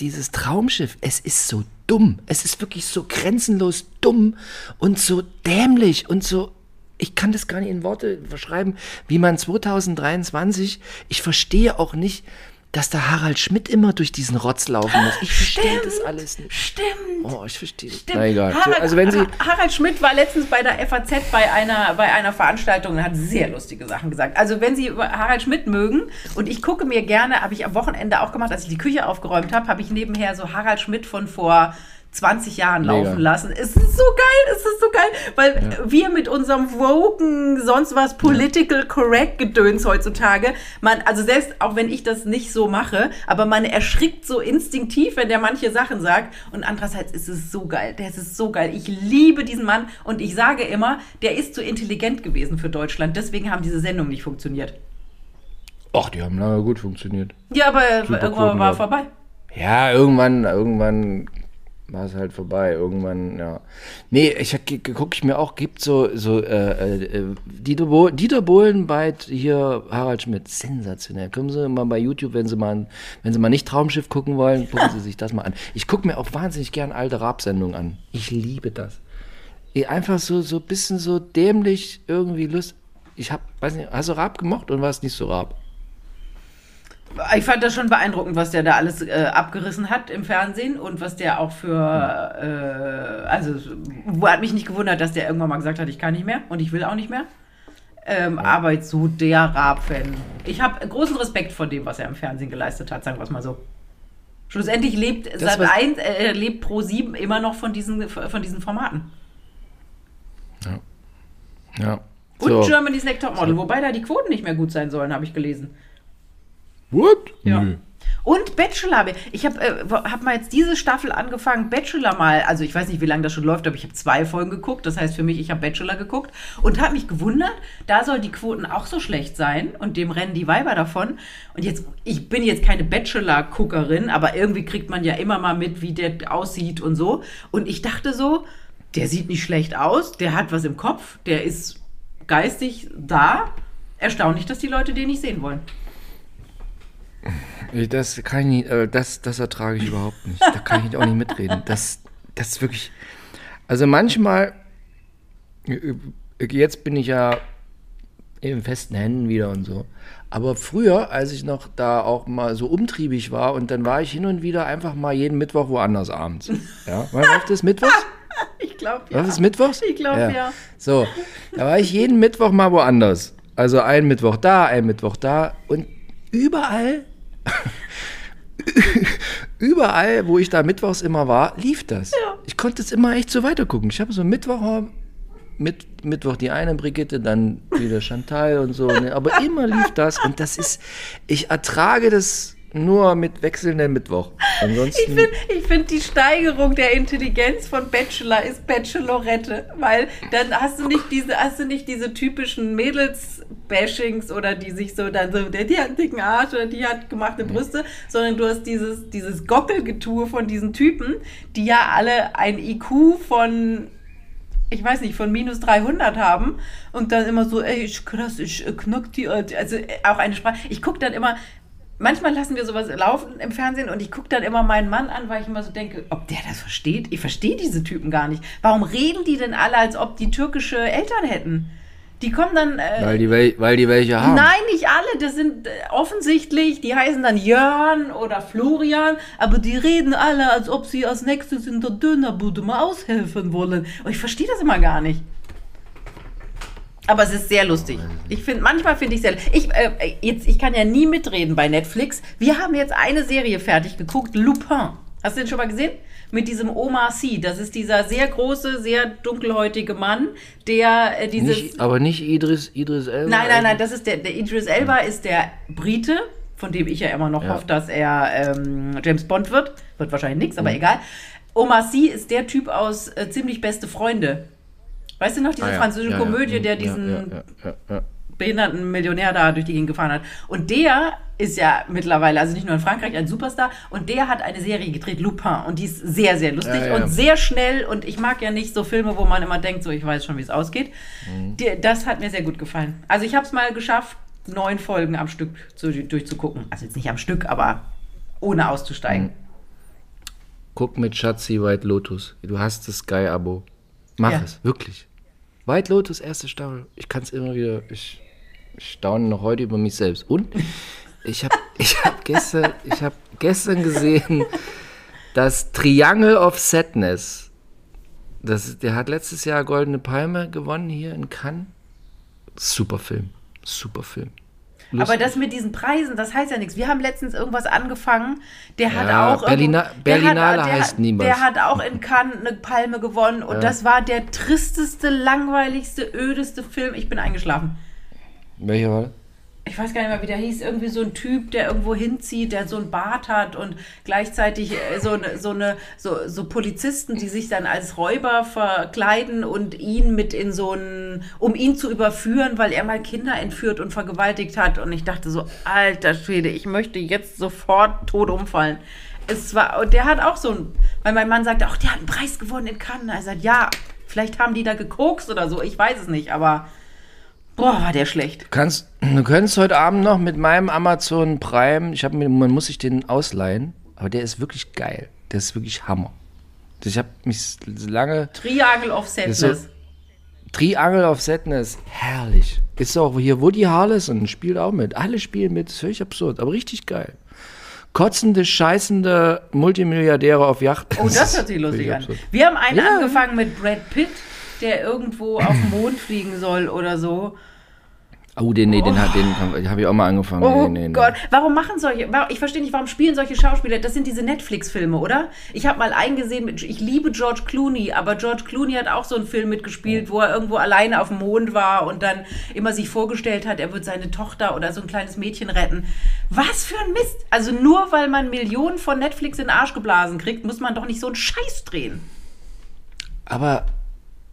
Speaker 3: dieses Traumschiff, es ist so dumm. Es ist wirklich so grenzenlos dumm und so dämlich und so. Ich kann das gar nicht in Worte beschreiben, wie man 2023, ich verstehe auch nicht, dass der Harald Schmidt immer durch diesen Rotz laufen muss. Ich verstehe das alles nicht.
Speaker 1: Stimmt.
Speaker 3: Oh, ich verstehe das.
Speaker 1: Stimmt.
Speaker 3: Na egal. So,
Speaker 1: Harald,
Speaker 3: also wenn Sie,
Speaker 1: Ha- Harald Schmidt war letztens bei der FAZ bei einer, bei einer Veranstaltung und hat sehr lustige Sachen gesagt. Also wenn Sie Harald Schmidt mögen und ich gucke mir gerne, habe ich am Wochenende auch gemacht, als ich die Küche aufgeräumt habe, habe ich nebenher so Harald Schmidt von vor 20 Jahren
Speaker 3: Mega.
Speaker 1: laufen lassen. Es ist so geil, es ist so geil, weil wir mit unserem Woken, sonst was political correct Gedöns heutzutage, man, also selbst auch wenn ich das nicht so mache, aber man erschrickt so instinktiv, wenn der manche Sachen sagt und andererseits ist es so geil, der ist so geil. Ich liebe diesen Mann und ich sage immer, der ist zu intelligent gewesen für Deutschland, deswegen haben diese Sendungen nicht funktioniert.
Speaker 3: ach, die haben lange gut funktioniert.
Speaker 1: Ja, aber
Speaker 3: Super
Speaker 1: irgendwann war vorbei.
Speaker 3: Ja, irgendwann, irgendwann war es halt vorbei. Irgendwann, ja. Nee, ich gucke ich mir auch, gibt so, so äh, äh, Dieter, Bo Dieter Bohlen bei hier Harald Schmidt. Sensationell. Kommen Sie mal bei YouTube, wenn Sie mal, wenn Sie mal nicht Traumschiff gucken wollen, gucken Sie sich das mal an. Ich gucke mir auch wahnsinnig gern alte Rap-Sendungen an. Ich liebe das. Einfach so, so bisschen so dämlich, irgendwie Lust. Ich hab, weiß nicht, hast du Rap gemocht und war es nicht so Rap?
Speaker 1: Ich fand das schon beeindruckend, was der da alles äh, abgerissen hat im Fernsehen und was der auch für, äh, also wo- hat mich nicht gewundert, dass der irgendwann mal gesagt hat, ich kann nicht mehr und ich will auch nicht mehr. Ähm, Aber jetzt so der Raab-Fan. Ich habe großen Respekt vor dem, was er im Fernsehen geleistet hat, sagen wir es mal so. Schlussendlich lebt seit
Speaker 3: was-
Speaker 1: eins, äh, lebt Pro 7 immer noch von diesen, von diesen Formaten.
Speaker 3: Ja.
Speaker 1: Und
Speaker 3: So.
Speaker 1: Germany's Next Topmodel, wobei da die Quoten nicht mehr gut sein sollen, habe ich gelesen.
Speaker 3: What?
Speaker 1: Ja.
Speaker 3: Nö.
Speaker 1: Und Bachelor. Ich habe äh, hab mal jetzt diese Staffel angefangen, Bachelor mal, also ich weiß nicht, wie lange das schon läuft, aber ich habe zwei Folgen geguckt. Das heißt für mich, ich habe Bachelor geguckt und habe mich gewundert, da soll die Quoten auch so schlecht sein und dem rennen die Weiber davon. Und jetzt, ich bin jetzt keine Bachelor-Guckerin, aber irgendwie kriegt man ja immer mal mit, wie der aussieht und so. Und ich dachte so, der sieht nicht schlecht aus, der hat was im Kopf, der ist geistig da. Erstaunlich, dass die Leute den nicht sehen wollen.
Speaker 3: Ich- Das kann ich nicht, äh, das, das ertrage ich überhaupt nicht. Da kann ich auch nicht mitreden. Das, das ist wirklich. Also manchmal, äh, jetzt bin ich ja in festen Händen wieder und so. Aber früher, als ich noch da auch mal so umtriebig war und dann war ich hin und wieder einfach mal jeden Mittwoch woanders abends. Ja, wann läuft das Mittwochs?
Speaker 1: Ich glaube, ja.
Speaker 3: Läuft das Mittwochs?
Speaker 1: Ich glaub, ja.
Speaker 3: So, da war ich jeden Mittwoch mal woanders. Also ein Mittwoch da, ein Mittwoch da und überall, überall, wo ich da mittwochs immer war, lief das. Ich konnte es immer echt so weitergucken. Ich habe so Mittwoch, mit, Mittwoch die eine Brigitte, dann wieder Chantal und so. Ne? Aber immer lief das und das ist, ich ertrage das nur mit wechselndem Mittwoch.
Speaker 1: Ich
Speaker 3: Ansonsten.
Speaker 1: finde ich find die Steigerung der Intelligenz von Bachelor ist Bachelorette, weil dann hast du nicht diese, hast du nicht diese typischen Mädels-Bashings oder die sich so dann so, der, die hat einen dicken Arsch oder die hat gemachte Brüste, sondern du hast dieses, dieses Gockelgetue von diesen Typen, die ja alle ein IQ von ich weiß nicht, von minus 300 haben und dann immer so, ey, ich krass, ich äh, knack die, Alte. also äh, auch eine Sprache. Ich gucke dann immer, manchmal lassen wir sowas laufen im Fernsehen und ich gucke dann immer meinen Mann an, weil ich immer so denke, ob der das versteht. Ich verstehe diese Typen gar nicht. Warum reden die denn alle, als ob die türkische Eltern hätten? Die kommen dann. Äh,
Speaker 3: Weil die, weil die welche haben.
Speaker 1: Nein, nicht alle. Das sind äh, offensichtlich, die heißen dann Jörn oder Florian, aber die reden alle, als ob sie als nächstes in der Dönerbude mal aushelfen wollen. Und ich verstehe das immer gar nicht. Aber es ist sehr lustig. Ich finde, manchmal finde ich sehr. Ich, äh, jetzt, ich kann ja nie mitreden bei Netflix. Wir haben jetzt eine Serie fertig geguckt, Lupin. Hast du den schon mal gesehen? Mit diesem Omar Sy. Das ist dieser sehr große, sehr dunkelhäutige Mann, der äh, dieses.
Speaker 3: Nicht, aber nicht Idris, Idris Elba.
Speaker 1: Nein, nein, nein, das ist der, der Idris Elba ist der Brite, von dem ich ja immer noch
Speaker 3: Ja.
Speaker 1: hoffe, dass er ähm, James Bond wird. Wird wahrscheinlich nichts,
Speaker 3: Mhm.
Speaker 1: aber egal. Omar Sy ist der Typ aus äh, ziemlich beste Freunde. Weißt du noch, diese
Speaker 3: Ah, ja.
Speaker 1: französische
Speaker 3: Ja.
Speaker 1: Komödie,
Speaker 3: Mhm.
Speaker 1: der
Speaker 3: Ja,
Speaker 1: diesen
Speaker 3: ja, ja.
Speaker 1: behinderten Millionär da durch die Gegend gefahren hat. Und der ist ja mittlerweile, also nicht nur in Frankreich, ein Superstar. Und der hat eine Serie gedreht, Lupin. Und die ist sehr, sehr lustig und sehr schnell. Und ich mag ja nicht so Filme, wo man immer denkt, so, ich weiß schon, wie es ausgeht.
Speaker 3: Mhm.
Speaker 1: Das hat mir sehr gut gefallen. Also ich habe es mal geschafft, neun Folgen am Stück zu, durchzugucken. Also jetzt nicht am Stück, aber ohne auszusteigen.
Speaker 3: Mhm. Guck mit Schatzi White Lotus. Du hast das Sky-Abo. Mach
Speaker 1: Ja.
Speaker 3: es, wirklich. White Lotus, erste Staffel. Ich kann es immer wieder. Ich, ich staune noch heute über mich selbst. Und ich habe ich hab gestern, ich hab gestern gesehen, das Triangle of Sadness. Das, der hat letztes Jahr Goldene Palme gewonnen hier in Cannes. Super Film. Super Film.
Speaker 1: Aber das mit diesen Preisen, das heißt ja nichts. Wir haben letztens irgendwas angefangen. Der hat
Speaker 3: Ja,
Speaker 1: auch.
Speaker 3: Berlina-
Speaker 1: irgendwo- der
Speaker 3: Berlinale
Speaker 1: der
Speaker 3: heißt was.
Speaker 1: Der hat auch in Cannes eine Palme gewonnen und das war der tristeste, langweiligste, ödeste Film. Ich bin eingeschlafen.
Speaker 3: Welcher war das?
Speaker 1: Ich weiß gar nicht mehr, wie der hieß. Irgendwie so ein Typ, der irgendwo hinzieht, der so einen Bart hat und gleichzeitig äh, so, eine, so, eine, so, so Polizisten, die sich dann als Räuber verkleiden und ihn mit in so einen, um ihn zu überführen, weil er mal Kinder entführt und vergewaltigt hat. Und ich dachte so, alter Schwede, ich möchte jetzt sofort tot umfallen. Es war, und der hat auch so ein, weil mein Mann sagte, ach, der hat einen Preis gewonnen in Cannes. Er sagt, ja, vielleicht haben die da gekokst oder so, ich weiß es nicht, aber boah, war der schlecht.
Speaker 3: Kannst, du könntest heute Abend noch mit meinem Amazon Prime, ich habe mir, man muss sich den ausleihen, aber der ist wirklich geil. Der ist wirklich Hammer. Ich habe mich lange
Speaker 1: Triangle of Sadness.
Speaker 3: so- Triangle of Sadness, herrlich. Ist auch hier Woody Harrelson spielt auch mit. Alle spielen mit, ist völlig absurd, aber richtig geil. Kotzende, scheißende Multimilliardäre auf Yachten.
Speaker 1: Oh, das hört sich lustig an.
Speaker 3: absurd.
Speaker 1: Wir haben einen
Speaker 3: Ja.
Speaker 1: angefangen mit Brad Pitt, der irgendwo auf den Mond fliegen soll oder so.
Speaker 3: Oh, den, nee, den, hat- den habe ich auch mal angefangen.
Speaker 1: Oh
Speaker 3: nee, nee, nee.
Speaker 1: Gott, warum machen solche, ich verstehe nicht, warum spielen solche Schauspieler, das sind diese Netflix-Filme, oder? Ich habe mal eingesehen, ich liebe George Clooney, aber George Clooney hat auch so einen Film mitgespielt, wo er irgendwo alleine auf dem Mond war und dann immer sich vorgestellt hat, er wird seine Tochter oder so ein kleines Mädchen retten. Was für ein Mist! Also nur weil man Millionen von Netflix in den Arsch geblasen kriegt, muss man doch nicht so einen Scheiß drehen.
Speaker 3: Aber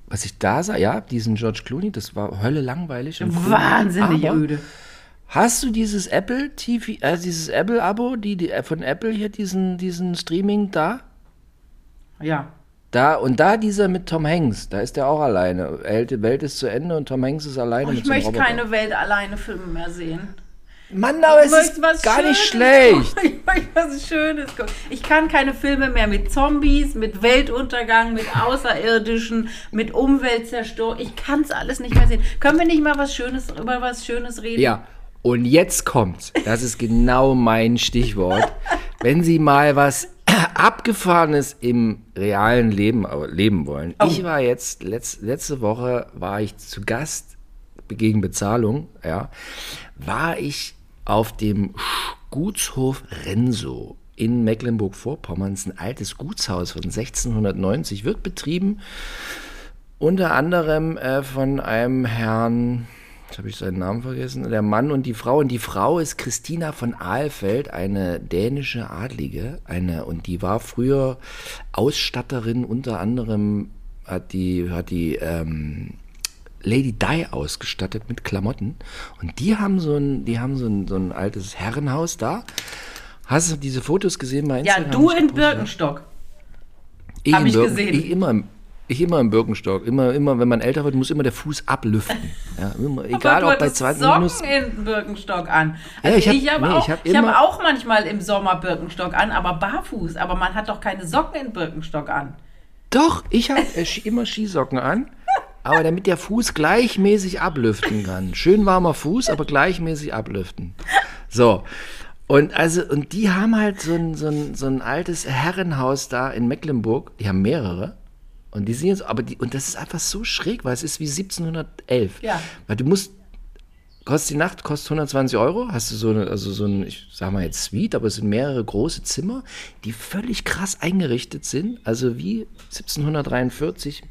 Speaker 3: was ich da sah, ja, diesen George Clooney, das war Hölle langweilig.
Speaker 1: Wahnsinnig öde.
Speaker 3: Hast du dieses Apple TV, äh, dieses Apple-Abo, die, die äh, von Apple hier, diesen, diesen Streaming da?
Speaker 1: Ja.
Speaker 3: Da und da dieser mit Tom Hanks, da ist der auch alleine. Die Welt ist zu Ende und Tom Hanks ist alleine
Speaker 1: Oh, ich möchte
Speaker 3: Roboter.
Speaker 1: keine Welt alleine Filme mehr sehen.
Speaker 3: Mann, aber es ist gar nicht
Speaker 1: Schönes
Speaker 3: schlecht.
Speaker 1: gucken. Ich möchte was Schönes gucken. Ich kann keine Filme mehr mit Zombies, mit Weltuntergang, mit Außerirdischen, mit Umweltzerstörung. Ich kann es alles nicht mehr sehen. Können wir nicht mal was Schönes über was Schönes reden?
Speaker 3: Ja, und jetzt kommt's. Das ist genau mein Stichwort. Wenn Sie mal was Abgefahrenes im realen Leben äh, leben wollen.
Speaker 1: Oh.
Speaker 3: Ich war jetzt, letz, letzte Woche war ich zu Gast gegen Bezahlung, ja, war ich auf dem Gutshof Renso in Mecklenburg-Vorpommern. Ein altes Gutshaus von 1690, wird betrieben unter anderem äh, von einem Herrn, jetzt habe ich seinen Namen vergessen, der Mann und die Frau. Und die Frau ist Christina von Ahlfeld, eine dänische Adlige. Eine, und die war früher Ausstatterin, unter anderem hat die, hat die ähm, Lady Di ausgestattet mit Klamotten. Und die haben so ein, die haben so ein, so ein altes Herrenhaus da. Hast du diese Fotos gesehen bei
Speaker 1: Ja,
Speaker 3: Instagram?
Speaker 1: du
Speaker 3: Hab ich
Speaker 1: in
Speaker 3: ja?
Speaker 1: Birkenstock.
Speaker 3: Ich
Speaker 1: Hab
Speaker 3: in
Speaker 1: ich
Speaker 3: Birken-
Speaker 1: gesehen.
Speaker 3: Ich immer, im- ich immer im Birkenstock. Immer, immer, wenn man älter wird, muss immer der Fuß ablüften. Ja, immer, egal ob
Speaker 1: du
Speaker 3: bei
Speaker 1: hattest
Speaker 3: 20
Speaker 1: Socken
Speaker 3: Minus.
Speaker 1: in Birkenstock an.
Speaker 3: Ja,
Speaker 1: Also
Speaker 3: ich hab-
Speaker 1: ich habe
Speaker 3: nee,
Speaker 1: auch,
Speaker 3: ich hab
Speaker 1: ich hab auch manchmal im Sommer Birkenstock an, aber barfuß. Aber man hat doch keine Socken in Birkenstock an.
Speaker 3: Doch, ich habe äh, immer Skisocken an. Aber damit der Fuß gleichmäßig ablüften kann. Schön warmer Fuß, aber gleichmäßig ablüften. So. Und also, und die haben halt so ein, so ein, so ein altes Herrenhaus da in Mecklenburg. Die haben mehrere. Und die sind jetzt, aber die, und das ist einfach so schräg, weil es ist wie 1711.
Speaker 1: Ja.
Speaker 3: Weil du musst, kostet die Nacht, kostet 120 Euro. Hast du so eine, also so ein, ich sag mal jetzt Suite, aber es sind mehrere große Zimmer, die völlig krass eingerichtet sind. Also wie 1743.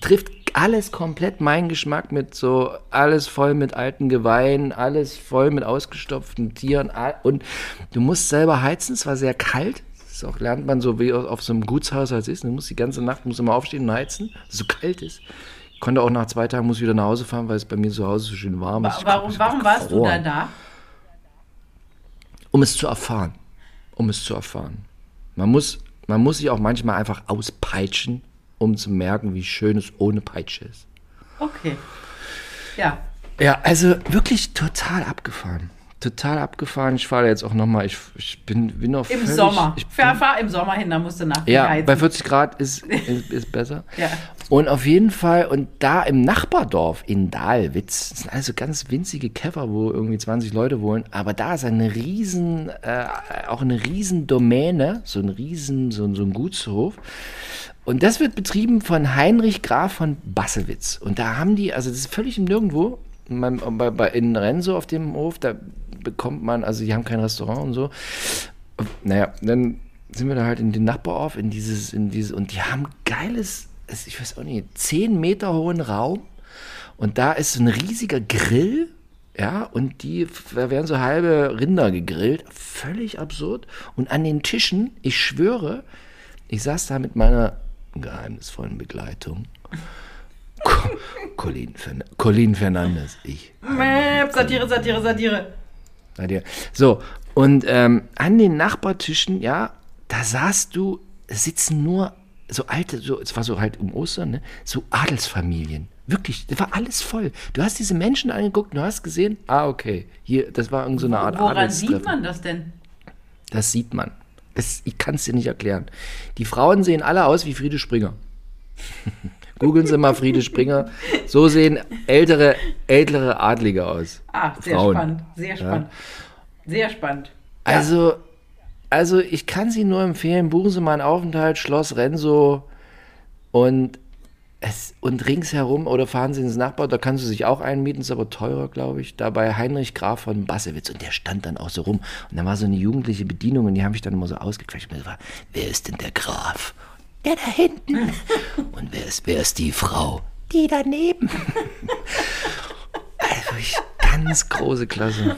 Speaker 3: Trifft alles komplett meinen Geschmack mit so, alles voll mit alten Geweihen, alles voll mit ausgestopften Tieren. Und du musst selber heizen, es war sehr kalt. Das auch, lernt man so, wie auf so einem Gutshaus als ist. Du musst die ganze Nacht musst mal aufstehen und heizen, so kalt ist. Konnte auch nach zwei Tagen muss ich wieder nach Hause fahren, weil es bei mir zu Hause so schön warm ist.
Speaker 1: Warum,
Speaker 3: glaub,
Speaker 1: warum warst du da da?
Speaker 3: Um es zu erfahren. Um es zu erfahren. Man muss, man muss sich auch manchmal einfach auspeitschen, um zu merken, wie schön es ohne Peitsche ist.
Speaker 1: Okay. Ja.
Speaker 3: Ja, also wirklich total abgefahren. Total abgefahren. Ich fahre jetzt auch nochmal. Ich, ich bin, bin noch
Speaker 1: Im
Speaker 3: völlig,
Speaker 1: Sommer.
Speaker 3: Ich bin,
Speaker 1: fahr im Sommer hin, da musst du nach
Speaker 3: ja,
Speaker 1: heizen.
Speaker 3: bei 40 Grad ist, ist, ist besser.
Speaker 1: Ja.
Speaker 3: Und auf jeden Fall, und da im Nachbardorf in Dahlwitz, das sind also ganz winzige Käfer, wo irgendwie 20 Leute wohnen, aber da ist eine riesen, äh, auch eine riesen Domäne, so ein riesen, so, ein- so ein Gutshof. Und das wird betrieben von Heinrich Graf von Bassewitz. Und da haben die, also das ist völlig im Nirgendwo, in Renso auf dem Hof, da bekommt man, also die haben kein Restaurant und so. Naja, dann sind wir da halt in den Nachbarorf, in dieses, in dieses, und die haben geiles, es- ich weiß auch nicht, 10 Meter hohen Raum. Und da ist so ein riesiger Grill, ja, und die, da werden so halbe Rinder gegrillt. Völlig absurd. Und an den Tischen, ich schwöre, ich saß da mit meiner geheimnisvollen Begleitung. Co- Colin, Fern Colin Fernandes, ich.
Speaker 1: Satire, Satire, Satire.
Speaker 3: Bei dir. So, und ähm, an den Nachbartischen, ja, da saßt du, sitzen nur so alte, so, es war so halt um Ostern, ne, so Adelsfamilien. Wirklich, das war alles voll. Du hast diese Menschen angeguckt und du hast gesehen, ah, okay, hier, das war irgendeine so eine Art
Speaker 1: Woran sieht man das denn?
Speaker 3: Das sieht man. Das, ich kann es dir nicht erklären. Die Frauen sehen alle aus wie Friede Springer. Googeln Sie mal Friede Springer. So sehen ältere, ältere Adlige aus.
Speaker 1: Ah, sehr
Speaker 3: Frauen.
Speaker 1: spannend. Sehr spannend. Sehr spannend. Ja.
Speaker 3: Also, also ich kann Sie nur empfehlen, buchen Sie mal einen Aufenthalt, Schloss Renzo und es, und ringsherum oder fahren Sie ins Nachbar, da kannst du sich auch einmieten, ist aber teurer, glaube ich, da bei Heinrich Graf von Bassewitz und der stand dann auch so rum und da war so eine jugendliche Bedienung und die haben mich dann immer so ausgequetscht und gesagt, wer ist denn der Graf? Der da hinten. und wer ist, wer ist die Frau? Die daneben. also ich, ganz große Klasse.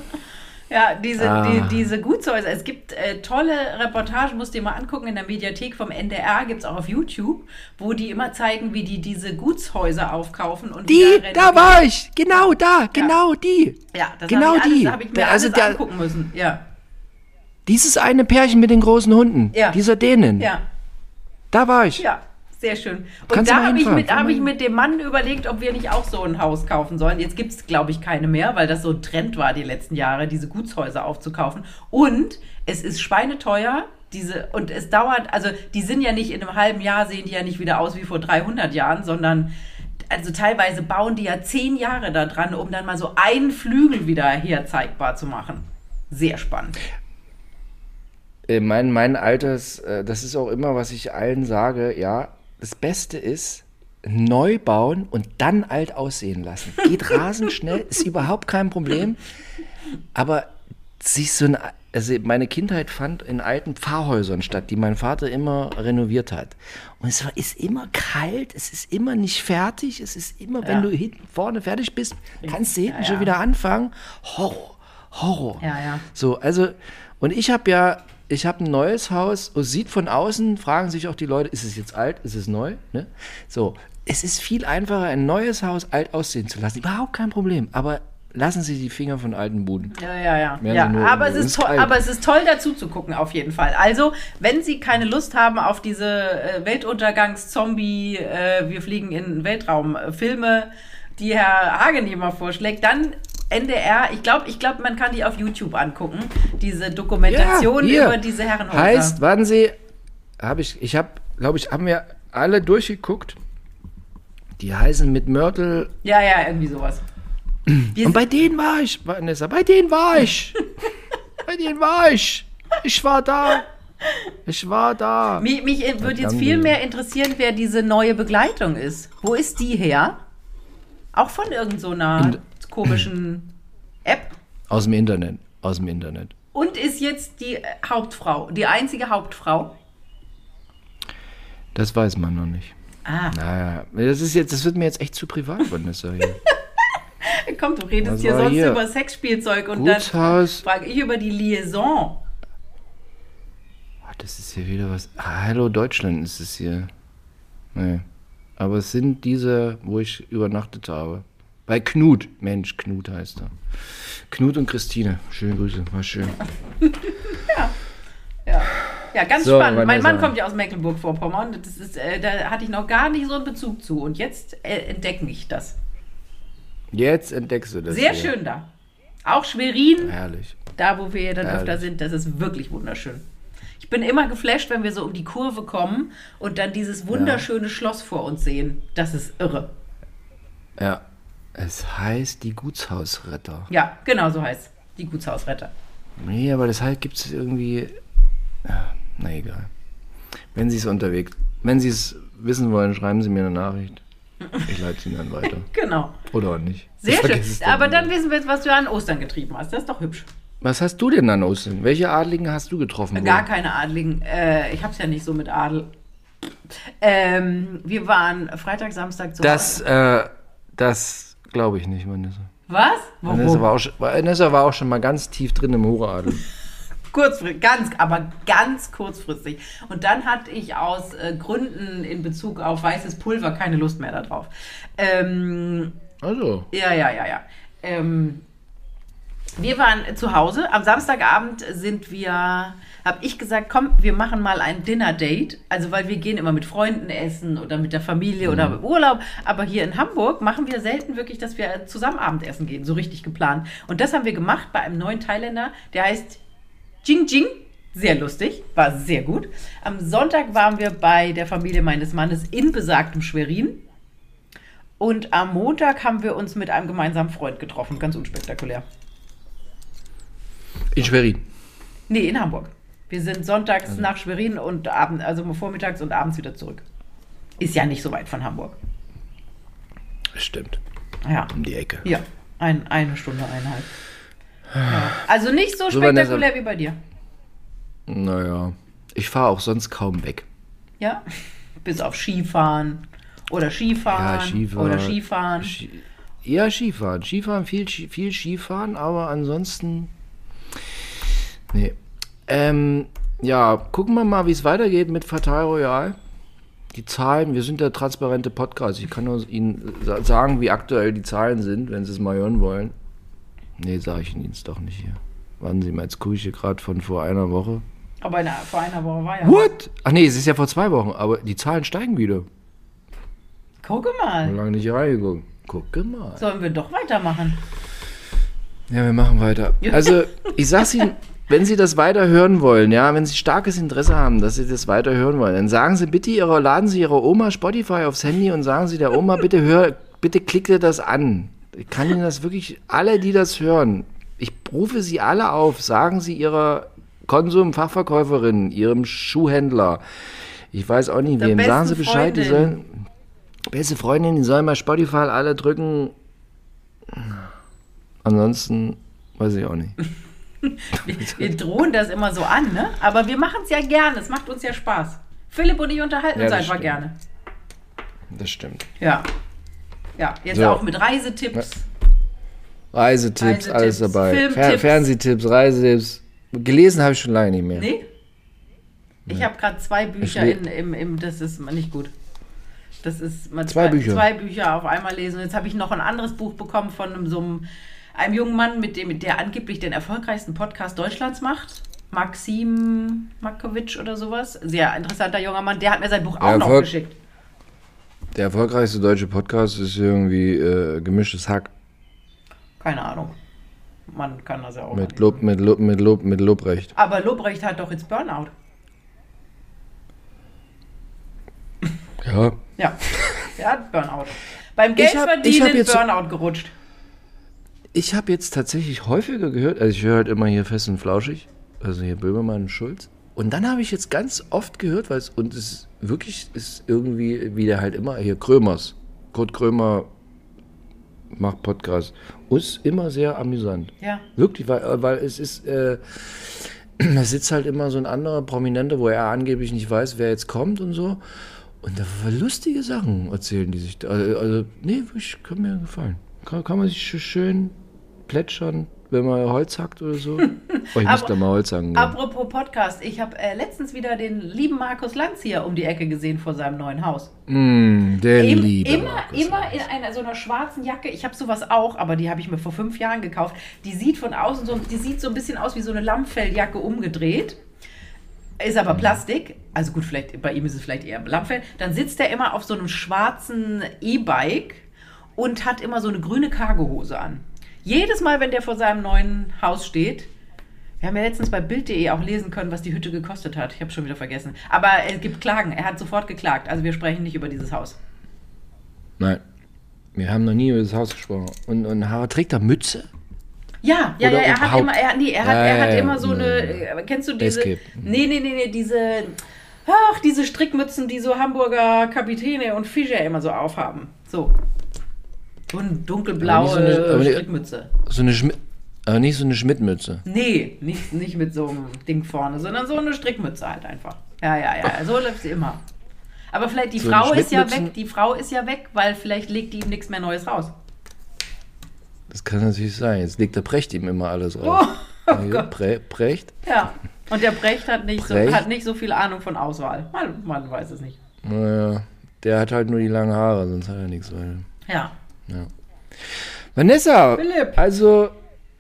Speaker 1: Ja, diese,
Speaker 3: Ah.
Speaker 1: die, diese Gutshäuser. Es gibt äh, tolle Reportagen, musst du dir mal angucken, in der Mediathek vom NDR, gibt es auch auf YouTube, wo die immer zeigen, wie die diese Gutshäuser aufkaufen. Und
Speaker 3: Die, da war ich, genau da, genau die.
Speaker 1: Ja, das
Speaker 3: genau
Speaker 1: habe ich, alles-
Speaker 3: die.
Speaker 1: hab ich mir
Speaker 3: Da-
Speaker 1: alles
Speaker 3: also der-
Speaker 1: angucken müssen. Ja,
Speaker 3: Dieses eine Pärchen mit den großen Hunden,
Speaker 1: Ja.
Speaker 3: dieser Dänen,
Speaker 1: ja,
Speaker 3: da war ich.
Speaker 1: ja. Sehr schön. Und
Speaker 3: Kannst
Speaker 1: da habe ich, mit, hab ich mit dem Mann überlegt, ob wir nicht auch so ein Haus kaufen sollen. Jetzt gibt es, glaube ich, keine mehr, weil das so ein Trend war die letzten Jahre, diese Gutshäuser aufzukaufen. Und es ist schweineteuer. Diese, und es dauert, also die sind ja nicht in einem halben Jahr, sehen die ja nicht wieder aus wie vor 300 Jahren, sondern also teilweise bauen die ja zehn Jahre da dran, um dann mal so einen Flügel wieder herzeigbar zu machen. Sehr spannend.
Speaker 3: Äh, Mein, mein Alters, äh, das ist auch immer, was ich allen sage, ja, das Beste ist, neu bauen und dann alt aussehen lassen. Geht rasend schnell, ist überhaupt kein Problem. Aber sich so ein, also meine Kindheit fand in alten Pfarrhäusern statt, die mein Vater immer renoviert hat. Und es war, ist immer kalt, es ist immer nicht fertig, es ist immer, wenn
Speaker 1: Ja.
Speaker 3: du hinten vorne fertig bist, kannst du hinten
Speaker 1: Ja,
Speaker 3: schon
Speaker 1: ja.
Speaker 3: wieder anfangen. Horror, Horror.
Speaker 1: Ja, ja.
Speaker 3: So, also, und ich habe ja, ich habe ein neues Haus, und sieht von außen, fragen sich auch die Leute, ist es jetzt alt, ist es neu? Ne? So, es ist viel einfacher, ein neues Haus alt aussehen zu lassen. Überhaupt kein Problem. Aber lassen Sie die Finger von alten Buden.
Speaker 1: Ja, ja, ja. Ja aber, es ist toll, aber es ist toll, dazu zu gucken, auf jeden Fall. Also, wenn Sie keine Lust haben auf diese äh, Weltuntergangs-Zombie, äh, wir fliegen in den Weltraum äh, die Herr Hagenemer vorschlägt, dann NDR, ich glaube, ich glaub, man kann die auf YouTube angucken, diese Dokumentation
Speaker 3: hier.
Speaker 1: über diese Herrenhäuser.
Speaker 3: Heißt, warten Sie, habe ich, ich habe, glaube ich, haben wir alle durchgeguckt. Die heißen mit Mörtel.
Speaker 1: ja, ja, irgendwie sowas. Wir
Speaker 3: Und bei denen war ich, Vanessa, bei denen war ich. bei denen war ich. Ich war da. Ich war da.
Speaker 1: Mich, mich würde jetzt viel mehr interessieren, wer diese neue Begleitung ist. Wo ist die her? Auch von irgendeiner so komischen App.
Speaker 3: Aus dem Internet. Aus dem Internet.
Speaker 1: Und ist jetzt die äh, Hauptfrau, die einzige Hauptfrau.
Speaker 3: Das weiß man noch nicht.
Speaker 1: Ah,
Speaker 3: Naja, das ist jetzt, das wird mir jetzt echt zu privat, Vanessa. Hier.
Speaker 1: komm, du redest hier sonst
Speaker 3: hier?
Speaker 1: über Sexspielzeug und dann
Speaker 3: Gutshaus.
Speaker 1: frage ich über die Liaison.
Speaker 3: Oh, das ist hier wieder was. Ah, Hallo Deutschland ist es hier. Nee. Aber es sind diese, wo ich übernachtet habe. Bei Knut. Mensch, Knut heißt er. Knut und Christine. Schöne Grüße, war schön.
Speaker 1: Ja. Ja, ganz
Speaker 3: So,
Speaker 1: spannend. Mein. Mann kommt ja aus Mecklenburg-Vorpommern. Das ist, äh, da hatte ich noch gar nicht so einen Bezug zu. Und jetzt äh, entdecke ich das.
Speaker 3: Jetzt entdeckst du das.
Speaker 1: Sehr
Speaker 3: hier.
Speaker 1: schön da. Auch Schwerin,
Speaker 3: Herrlich.
Speaker 1: da wo wir ja dann
Speaker 3: Herrlich.
Speaker 1: öfter sind, das ist wirklich wunderschön. Ich bin immer geflasht, wenn wir so um die Kurve kommen und dann dieses wunderschöne Schloss vor uns sehen. Das ist irre.
Speaker 3: Ja. Es heißt die Gutshausretter.
Speaker 1: Ja, genau so heißt die Gutshausretter.
Speaker 3: Nee, aber das halt gibt es irgendwie. Na egal. Wenn Sie es unterwegs. Wenn Sie es wissen wollen, schreiben Sie mir eine Nachricht. Ich leite sie dann weiter.
Speaker 1: Genau.
Speaker 3: Oder auch nicht.
Speaker 1: Sehr schön.
Speaker 3: es
Speaker 1: Aber
Speaker 3: wieder.
Speaker 1: dann wissen wir jetzt, was du an Ostern getrieben hast. Das ist doch hübsch.
Speaker 3: Was hast du denn an Ostern? Welche Adligen hast du getroffen?
Speaker 1: Gar
Speaker 3: wohl?
Speaker 1: keine Adligen. Äh, ich hab's ja nicht so mit Adel. Ähm, wir waren Freitag, Samstag zu
Speaker 3: Das, äh, das glaube ich nicht, Vanessa.
Speaker 1: Was?
Speaker 3: Vanessa
Speaker 1: Warum?
Speaker 3: war, auch schon, Vanessa war auch schon mal ganz tief drin im Horadel.
Speaker 1: Kurzfristig, ganz, aber ganz kurzfristig. Und dann hatte ich aus äh, Gründen in Bezug auf weißes Pulver keine Lust mehr darauf. Ähm,
Speaker 3: Also,
Speaker 1: ja, ja, ja, ja. Ähm, wir waren zu Hause. Am Samstagabend sind wir, habe ich gesagt, komm, wir machen mal ein Dinner-Date. Also, weil wir gehen immer mit Freunden essen oder mit der Familie oder im Urlaub. Aber hier in Hamburg machen wir selten wirklich, dass wir zusammen Abendessen gehen, so richtig geplant. Und das haben wir gemacht bei einem neuen Thailänder, der heißt Jing Jing. Sehr lustig, war sehr gut. Am Sonntag waren wir bei der Familie meines Mannes in besagtem Schwerin. Und am Montag haben wir uns mit einem gemeinsamen Freund getroffen. Ganz unspektakulär.
Speaker 3: in Schwerin.
Speaker 1: Nee, in Hamburg. Wir sind sonntags nach Schwerin und abend, also vormittags und abends wieder zurück. Ist ja nicht so weit von Hamburg.
Speaker 3: Stimmt.
Speaker 1: Ja.
Speaker 3: Um die Ecke.
Speaker 1: Ja, ein, eine Stunde, eineinhalb. Ja. Also nicht so spektakulär wie bei dir.
Speaker 3: Naja. Ich fahre auch sonst kaum weg.
Speaker 1: Ja. Bis auf Skifahren oder Skifahren
Speaker 3: Ja, Skifahren.
Speaker 1: oder Skifahren.
Speaker 3: Ski ja, Skifahren. Skifahren, viel, viel Skifahren, aber ansonsten. Nee. Ähm, ja, gucken wir mal, wie es weitergeht mit Fatal Royal. Die Zahlen, wir sind der transparente Podcast. Ich kann nur Ihnen sa- sagen, wie aktuell die Zahlen sind, wenn Sie es mal hören wollen. Nee, sage ich Ihnen jetzt doch nicht hier. Warten Sie mal, jetzt gucke ich hier gerade von vor einer Woche.
Speaker 1: Aber in, vor einer Woche war ja.
Speaker 3: What? Ach nee, es ist ja vor zwei Wochen, aber die Zahlen steigen wieder.
Speaker 1: Gucke mal.
Speaker 3: lange nicht hier reingeguckt. Gucke mal.
Speaker 1: Sollen wir doch weitermachen?
Speaker 3: Ja, wir machen weiter. Also, ich sag's Ihnen, wenn Sie das weiter hören wollen, ja, wenn Sie starkes Interesse haben, dass Sie das weiter hören wollen, dann sagen Sie bitte Ihrer, laden Sie Ihrer Oma Spotify aufs Handy und sagen Sie der Oma, bitte hör, bitte klick dir das an. Ich kann Ihnen das wirklich, alle, die das hören, ich rufe Sie alle auf, sagen Sie Ihrer Konsum-Fachverkäuferin, Ihrem Schuhhändler, ich weiß auch nicht
Speaker 1: Der
Speaker 3: wem, sagen Sie Bescheid, die
Speaker 1: Freundin.
Speaker 3: sollen, beste Freundin, die sollen mal Spotify alle drücken. Ansonsten weiß ich auch nicht.
Speaker 1: Wir, drohen das immer so an, ne? Aber wir machen es ja gerne. Es macht uns ja Spaß. Philipp und ich unterhalten
Speaker 3: Ja,
Speaker 1: uns einfach
Speaker 3: stimmt.
Speaker 1: gerne.
Speaker 3: Das stimmt.
Speaker 1: Ja. Ja, jetzt
Speaker 3: So.
Speaker 1: auch mit Reisetipps.
Speaker 3: Reisetipps,
Speaker 1: Reisetipps,
Speaker 3: alles dabei.
Speaker 1: Filmtipps.
Speaker 3: Fer Fernsehtipps, Reisetipps. Gelesen habe ich schon lange nicht mehr.
Speaker 1: Nee? Ich habe gerade zwei Bücher in, im, im, das ist nicht gut. Das ist mal
Speaker 3: Zwei Bücher.
Speaker 1: zwei Bücher auf einmal lesen. Jetzt habe ich noch ein anderes Buch bekommen von einem, so einem, einem jungen Mann, mit dem, der angeblich den erfolgreichsten Podcast Deutschlands macht. Maxim Makowitsch oder sowas. Sehr interessanter junger Mann. Der hat mir sein Buch auch noch geschickt.
Speaker 3: Der erfolgreichste deutsche Podcast ist irgendwie äh, gemischtes Hack.
Speaker 1: Keine Ahnung. Man kann das ja auch.
Speaker 3: Mit. Lob, mit Lob, mit Lob, mit Lobrecht.
Speaker 1: Aber Lobrecht hat doch jetzt Burnout.
Speaker 3: Ja.
Speaker 1: Ja, der hat Burnout. Beim Geldverdienen
Speaker 3: jetzt-
Speaker 1: Burnout gerutscht.
Speaker 3: Ich habe jetzt tatsächlich häufiger gehört, also ich höre halt immer hier fest und flauschig, also hier Böhmermann und Schulz. Und dann habe ich jetzt ganz oft gehört, weil es, und es ist wirklich ist irgendwie, wie der halt immer, hier Krömers, Kurt Krömer macht Podcast. Und ist immer sehr amüsant.
Speaker 1: Ja.
Speaker 3: Wirklich, weil, weil es ist, äh, da sitzt halt immer so ein anderer Prominenter, wo er angeblich nicht weiß, wer jetzt kommt und so. Und da lustige Sachen erzählen die sich da. Also, also nee, wirklich, kann mir gefallen. Kann, kann man sich sch- schön plätschern, wenn man Holz hackt oder so? Oh, ich muss da mal Holz hacken.
Speaker 1: Apropos Podcast, ich habe äh, letztens wieder den lieben Markus Lanz hier um die Ecke gesehen vor seinem neuen Haus.
Speaker 3: Mm, der
Speaker 1: Im,
Speaker 3: liebe
Speaker 1: immer
Speaker 3: Markus
Speaker 1: immer
Speaker 3: Lanz.
Speaker 1: in einer so einer schwarzen Jacke. Ich habe sowas auch, aber die habe ich mir vor fünf Jahren gekauft. Die sieht von außen so, die sieht so ein bisschen aus wie so eine Lammfelljacke umgedreht. Ist aber
Speaker 3: Mhm.
Speaker 1: Plastik. Also gut, vielleicht bei ihm ist es vielleicht eher Lammfell. Dann sitzt er immer auf so einem schwarzen E-Bike und hat immer so eine grüne Cargohose an. Jedes Mal, wenn der vor seinem neuen Haus steht, wir haben ja letztens bei Bild.de auch lesen können, was die Hütte gekostet hat. Ich habe schon wieder vergessen. Aber es gibt Klagen. Er hat sofort geklagt. Also wir sprechen nicht über dieses Haus.
Speaker 3: Nein. Wir haben noch nie über das Haus gesprochen. Und, und Harald trägt da Mütze?
Speaker 1: Ja, ja,
Speaker 3: Oder
Speaker 1: ja, er hat immer, er, nee, er hat,
Speaker 3: Ja,
Speaker 1: er hat
Speaker 3: ja,
Speaker 1: immer so eine,
Speaker 3: ja.
Speaker 1: kennst du diese, nee, nee, nee, nee, diese, ach, diese Strickmützen, die so Hamburger Kapitäne und Fischer immer so aufhaben. So. So eine dunkelblaue
Speaker 3: Aber so eine-
Speaker 1: Strickmütze.
Speaker 3: So eine Schmidt. Aber nicht so eine Schmidt-Mütze.
Speaker 1: Nee, nicht, nicht mit so einem Ding vorne, sondern so eine Strickmütze halt einfach. Ja, ja, ja, so läuft sie immer. Aber vielleicht die
Speaker 3: So
Speaker 1: Frau ist ja weg, die Frau ist ja weg, weil vielleicht legt die ihm nichts mehr Neues raus.
Speaker 3: Das kann natürlich sein. Jetzt legt der Precht ihm immer alles raus.
Speaker 1: Oh,
Speaker 3: Ja,
Speaker 1: Gott.
Speaker 3: Pre Precht?
Speaker 1: Ja. Und der Brecht hat nicht,
Speaker 3: Brecht?
Speaker 1: So, hat nicht so viel Ahnung von Auswahl. Man, man weiß es nicht.
Speaker 3: Naja, der hat halt nur die langen Haare, sonst hat er nichts. Weil,
Speaker 1: Ja.
Speaker 3: Ja. Vanessa,
Speaker 1: Philipp.
Speaker 3: also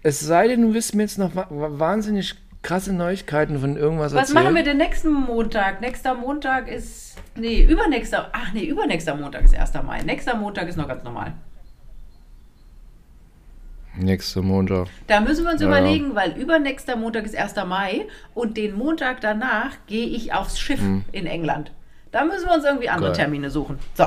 Speaker 3: es sei denn, du wirst mir jetzt noch wa wa- wahnsinnig krasse Neuigkeiten von irgendwas
Speaker 1: Was
Speaker 3: erzählen.
Speaker 1: machen wir denn nächsten Montag? Nächster Montag ist. Nee, übernächster. Ach nee, übernächster Montag ist 1. Mai. Nächster Montag ist noch ganz normal.
Speaker 3: Nächster Montag.
Speaker 1: Da müssen wir uns
Speaker 3: Ja.
Speaker 1: überlegen, weil übernächster Montag ist 1. Mai und den Montag danach gehe ich aufs Schiff in England. Da müssen wir uns irgendwie andere
Speaker 3: Hm. Geil.
Speaker 1: Termine suchen. So.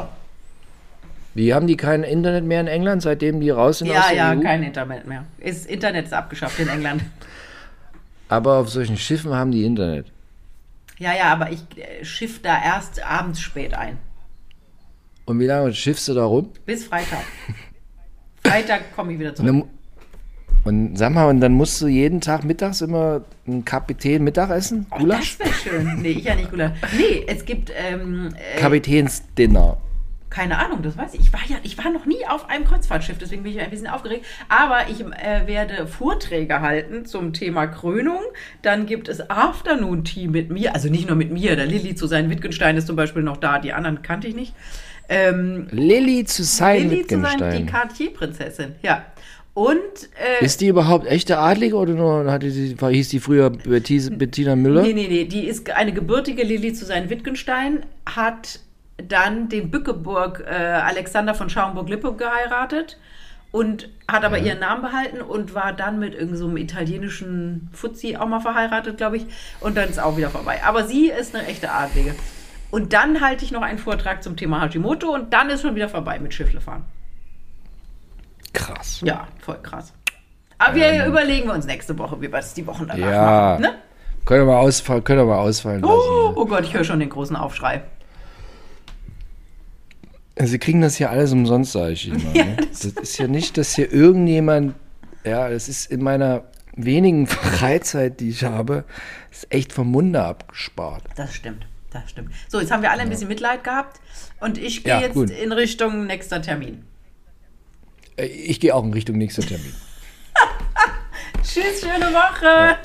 Speaker 3: Wie haben die kein Internet mehr in England, seitdem die raus sind aus
Speaker 1: Ja,
Speaker 3: der
Speaker 1: ja,
Speaker 3: EU?
Speaker 1: kein Internet mehr. Ist, Internet ist abgeschafft in England.
Speaker 3: Aber auf solchen Schiffen haben die Internet.
Speaker 1: Ja, ja, aber ich äh, schiff da erst abends spät ein.
Speaker 3: Und wie lange schiffst du da rum?
Speaker 1: Bis Freitag. Freitag komme ich wieder zurück.
Speaker 3: dann, und sag mal, und dann musst du jeden Tag mittags immer einen Kapitän Mittagessen?
Speaker 1: Oh,
Speaker 3: Gulasch?
Speaker 1: das wäre schön. Nee, ich ja nicht Gulasch. Nee, es gibt, ähm, äh,
Speaker 3: Kapitänsdinner.
Speaker 1: Keine Ahnung, das weiß ich. Ich war ja, ich war noch nie auf einem Kreuzfahrtschiff, deswegen bin ich ein bisschen aufgeregt. Aber ich äh, werde Vorträge halten zum Thema Krönung. Dann gibt es Afternoon Tea mit mir, also nicht nur mit mir, der Lilly zu sein Wittgenstein ist zum Beispiel noch da, die anderen kannte ich nicht. Ähm,
Speaker 3: Lilly zu sein
Speaker 1: Lilly zu sein, die. Cartier-Prinzessin, ja. Und äh,
Speaker 3: Ist die überhaupt echte Adlige oder nur hatte sie, war- hieß die früher Bettina Müller?
Speaker 1: Nee, nee, nee, die ist eine gebürtige Lilly zu sein Wittgenstein, hat dann den Bückeburg äh, Alexander von Schaumburg-Lippe geheiratet und hat aber ihren Namen behalten und war dann mit irgendeinem so einem italienischen Fuzzi auch mal verheiratet, glaube ich. Und dann ist auch wieder vorbei. Aber sie ist eine echte Adlige. Und dann halte ich noch einen Vortrag zum Thema Hashimoto und dann ist schon wieder vorbei mit Schifflefahren.
Speaker 3: Krass.
Speaker 1: Ja, voll krass. Aber wir überlegen wir uns nächste Woche, wie wir das die Wochen danach
Speaker 3: Ja.
Speaker 1: machen. Ne?
Speaker 3: Können wir mal, ausfall, können wir mal ausfallen lassen.
Speaker 1: Oh, oh Gott, ich höre schon den großen Aufschrei.
Speaker 3: Sie kriegen das hier alles umsonst, sage ich Ihnen mal. Ne? Das ist ja nicht, dass hier irgendjemand, ja, das ist in meiner wenigen Freizeit, die ich habe, ist echt vom Munde abgespart.
Speaker 1: Das stimmt, das stimmt. So, jetzt haben wir alle ein bisschen Mitleid gehabt und ich gehe
Speaker 3: Ja,
Speaker 1: jetzt
Speaker 3: gut.
Speaker 1: in Richtung nächster Termin.
Speaker 3: Äh, Ich gehe auch in Richtung nächster Termin.
Speaker 1: Tschüss, schöne Woche.